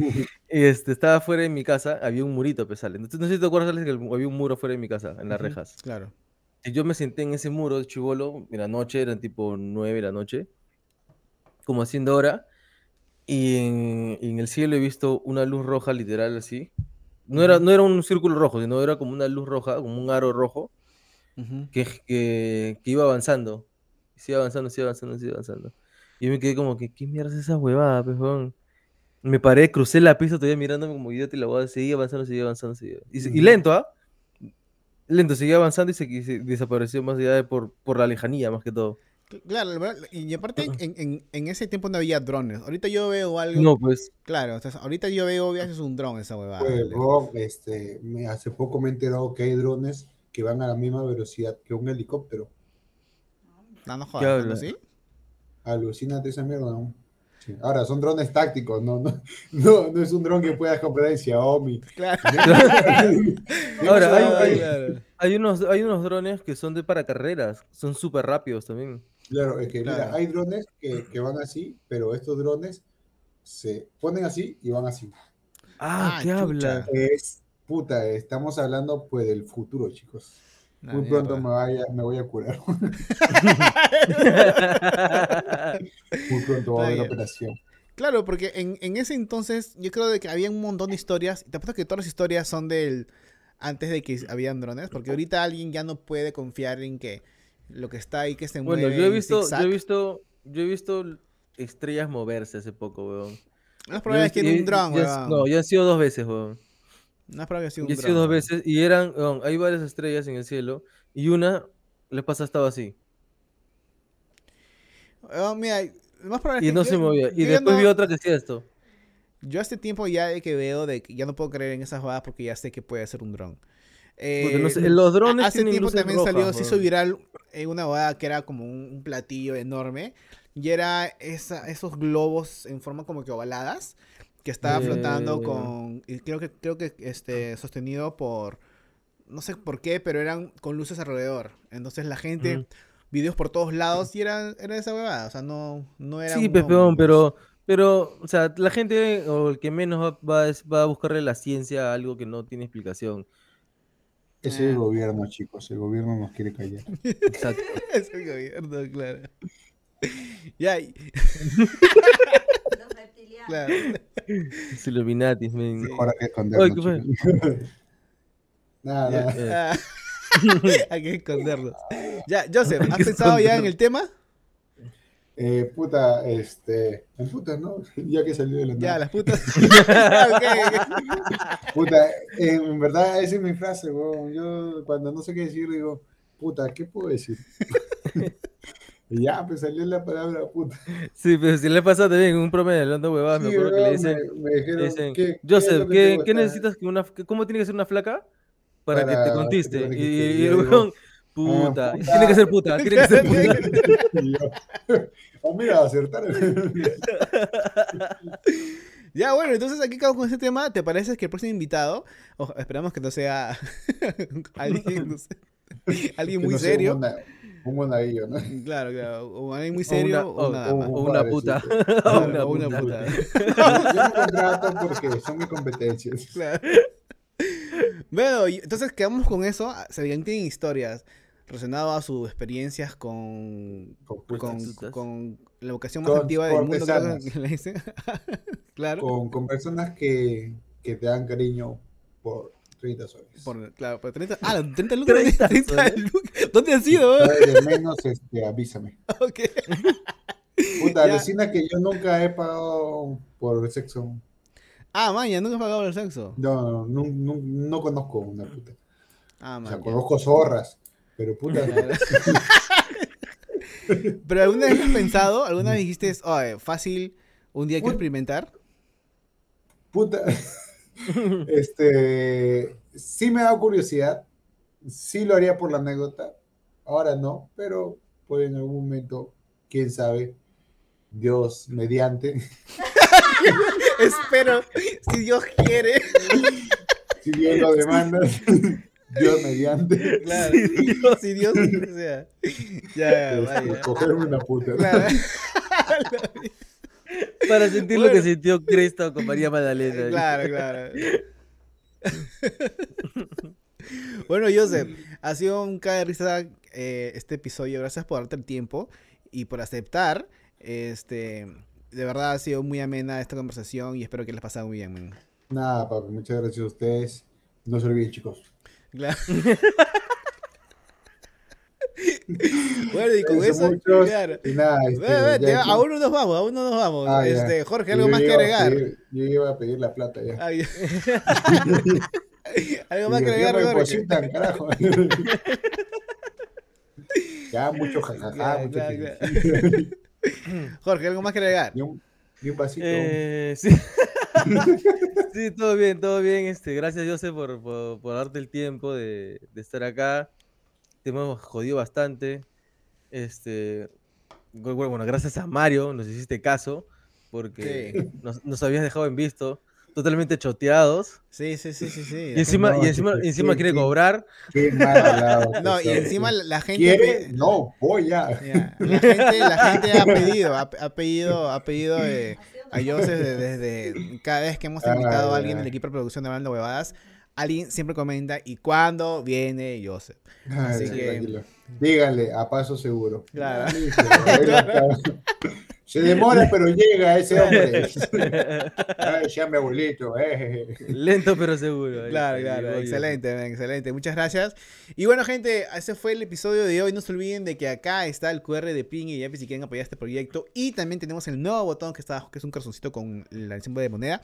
y este, estaba fuera de mi casa, había un murito, pesale. Entonces, no sé si te acuerdas, Alex, que había un muro fuera de mi casa, en las Ujú, rejas. Claro. Y yo me senté en ese muro de chivolo, en la noche, eran tipo 9 de la noche, como haciendo hora, y en, y en el cielo he visto una luz roja, literal, así. No era, no era un círculo rojo, sino era como una luz roja, como un aro rojo, Que, que, que iba avanzando. Sigue avanzando, sigue avanzando, sigue avanzando. Y yo me quedé como que, ¿qué mierda es esa huevada, pejón? Me paré, crucé la pista, todavía mirándome como idiota y la huevada seguía avanzando, seguía avanzando, seguía. Y, y lento, ¿ah? Lento, seguía avanzando y se, y se desapareció más allá de por, por la lejanía, más que todo. Claro, y aparte en, en- en ese tiempo no había drones. Ahorita yo veo algo. No, pues, Claro, o sea, ahorita yo veo es un dron esa huevada. Pues, este, me- hace poco me he enterado que hay drones que van a la misma velocidad que un helicóptero. No, no ¿Qué jodas. ¿sí? Alucínate esa mierda. ¿no? Sí. Ahora, son drones tácticos, no, no, no, no es un dron que puedas comprar en Xiaomi. Claro. (laughs) Ahora, hay- Claro, hay- claro. hay unos, hay unos drones que son de para carreras, son súper rápidos también. Claro, es que mira, hay drones que, que van así, pero estos drones se ponen así y van así. Ah, Ah, ¿qué chucha. habla? Es, puta, estamos hablando pues del futuro, chicos. La Muy pronto me, vaya, me voy a curar. (laughs) Muy pronto va a haber operación. Claro, porque en, en ese entonces yo creo de que había un montón de historias. Y te apuesto que todas las historias son del antes de que habían drones. Porque ahorita alguien ya no puede confiar en que lo que está ahí que se mueve. Bueno, yo he en visto, yo he visto, yo he visto estrellas moverse hace poco, weón. No es probable que Yo he tiene un dron, weón. No, ya han sido dos veces, weón. No es que sea un sido dos veces y eran, hay varias estrellas en el cielo y una le pasa estaba así Oh, mira, más probable y no yo- se movía. Y yo después no- vi otra que hacía esto. Yo hace tiempo ya de que veo de que ya no puedo creer en esas jugadas porque ya sé que puede ser un dron. Porque no Eh, sé, los drones Hace tiempo también salió, se hizo viral eh, una boda que era como un, un platillo enorme y era esa, esos globos en forma como que ovaladas que estaba flotando con, y creo que, creo que este, sostenido por, no sé por qué, pero eran con luces alrededor. Entonces la gente, videos por todos lados y era, era esa huevada, o sea, no, no era Sí, peón, pues. pero, pero, o sea, la gente o el que menos va, va, va a buscarle la ciencia a algo que no tiene explicación. Es el gobierno, chicos. El gobierno nos quiere callar. Exacto. (laughs) es el gobierno, claro. Ya. (laughs) claro. (laughs) Es Illuminati, men. Mejor hay que Ay, escondernos, ¿qué fue? chicos. (laughs) nada, Ya. nada. Ah, (laughs) Hay que esconderlos. Ya, Joseph, ¿has pensado ya en el tema? Eh, puta, este. En puta, ¿no? Ya que salió de la Ya, las putas. Puta, en verdad, esa es mi frase, weón. Yo cuando no sé qué decir, digo, puta, ¿qué puedo decir? Y ya, pues salió la palabra puta. Sí, pero si le pasa también un promedio hablando huevadas, me Sí, acuerdo que le dicen, me, me dijeron, le dicen, ¿qué, Joseph, ¿qué, te qué gusta?" necesitas que una, cómo tiene que ser una flaca para, que te que conteste? te Y, y el digo, weón, puta, tiene que ser puta, tiene que ser puta. (laughs) Oh, mira, acertar. (laughs) Ya, bueno, entonces aquí acabo con este tema. ¿Te parece que el próximo invitado, esperamos que no sea (laughs) alguien, no sé, alguien muy no sea serio? Un, mona- un monaguillo, ¿no? (laughs) Claro, claro. O alguien muy O serio una- o, nada o- más. o Un una puta. (laughs) O una o una puta. puta. (laughs) Yo me contrato porque son mis competencias. Claro. Bueno, y entonces quedamos con eso. Se tienen historias relacionado a sus experiencias con, Con con, con la vocación más Con antigua del mundo, claro. con, con personas que, que te dan cariño por 30 soles. Por, claro, por 30, ah, (laughs) 30 lucas. 30 30 soles. lucas. ¿Dónde has ido? De menos, este, avísame. (laughs) Ok. Puta, alucina que yo nunca he pagado por el sexo. Ah, maña, nunca has pagado el sexo. No, no, no, no conozco una puta. Ah, O sea, conozco zorras, pero puta, (laughs) Pero alguna vez has pensado, alguna vez dijiste, oye, fácil, un día hay que experimentar. puta. (laughs) Este, sí me da curiosidad, sí lo haría por la anécdota, ahora no, pero pues en algún momento, quién sabe, Dios mediante, (laughs) Espero, si Dios quiere. (laughs) si Dios lo demanda, Dios mediante, Claro, Sí, Dios. si Dios o sea. Ya, este, vaya. cogerme una puta. Claro. Para sentir lo que sintió Cristo con María Magdalena. Claro, claro. (laughs) Bueno, Joseph, ha sido un cae de risa eh, este episodio. Gracias por darte el tiempo y por aceptar. Este, de verdad ha sido muy amena esta conversación y espero que les pasado muy bien. man. Nada, papi, muchas gracias a ustedes. No se olviden, chicos. Claro. (laughs) bueno, y con eso, muchos, claro. Y nada, este, Ve, ve, aún no nos vamos, aún no nos vamos. Ah, este, Jorge, yo ¿algo más que iba a agregar? pedir- yo iba a pedir la plata ya. Ay, (laughs) ¿Algo más que agregar, Jorge? depositan, carajo. (laughs) ya, mucho jajaja, Claro, mucho claro. (laughs) Jorge, ¿algo más que agregar? Ni un, ni un vasito. Eh, sí. sí, todo bien, todo bien. Este, gracias, José, por, por, por darte el tiempo de, de estar acá. Te hemos jodido bastante. Este, bu- bueno, gracias a Mario, nos hiciste caso, porque nos, nos habías dejado en visto, totalmente choteados. Sí, sí, sí, sí, sí. Y encima, no, y encima, encima quiere cobrar. Qué mal hablado. (laughs) No, y encima la gente... ¿Quiere? No, voy ya. La gente, la gente ha pedido, ha, ha pedido, ha pedido eh, a Joseph desde, desde cada vez que hemos Ah, invitado a alguien del equipo de producción de Hablando Huevadas, alguien siempre comenta, ¿y cuándo viene Joseph? Así sí, que- tranquilo. Díganle, a paso seguro. (laughs) Claro. Se demora, pero llega ese hombre. (laughs) Ay, ya mi abuelito. eh. Lento pero seguro. Claro, claro, llegó excelente, man, excelente. Muchas gracias. Y bueno, gente, ese fue el episodio de hoy. No se olviden de que acá está el QR de Ping y Yapi si quieren apoyar este proyecto. Y también tenemos el nuevo botón que está abajo, que es un corazoncito con el símbolo de moneda.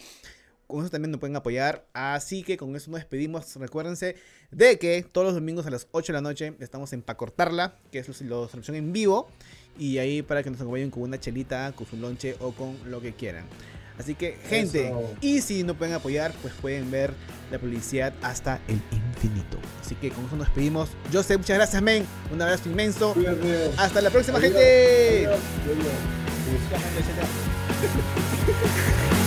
Con eso también nos pueden apoyar. Así que con eso nos despedimos. Recuérdense de que todos los domingos a las 8 de la noche estamos en Pa' Cortarla, que es la transmisión en vivo. Y ahí para que nos acompañen con una chelita, con su lonche o con lo que quieran. Así que, gente, Eso. y si no pueden apoyar, pues pueden ver la publicidad hasta el infinito. Así que con eso nos despedimos. Yo sé, muchas gracias, men. Un abrazo inmenso. Hasta la próxima, gente. (laughs)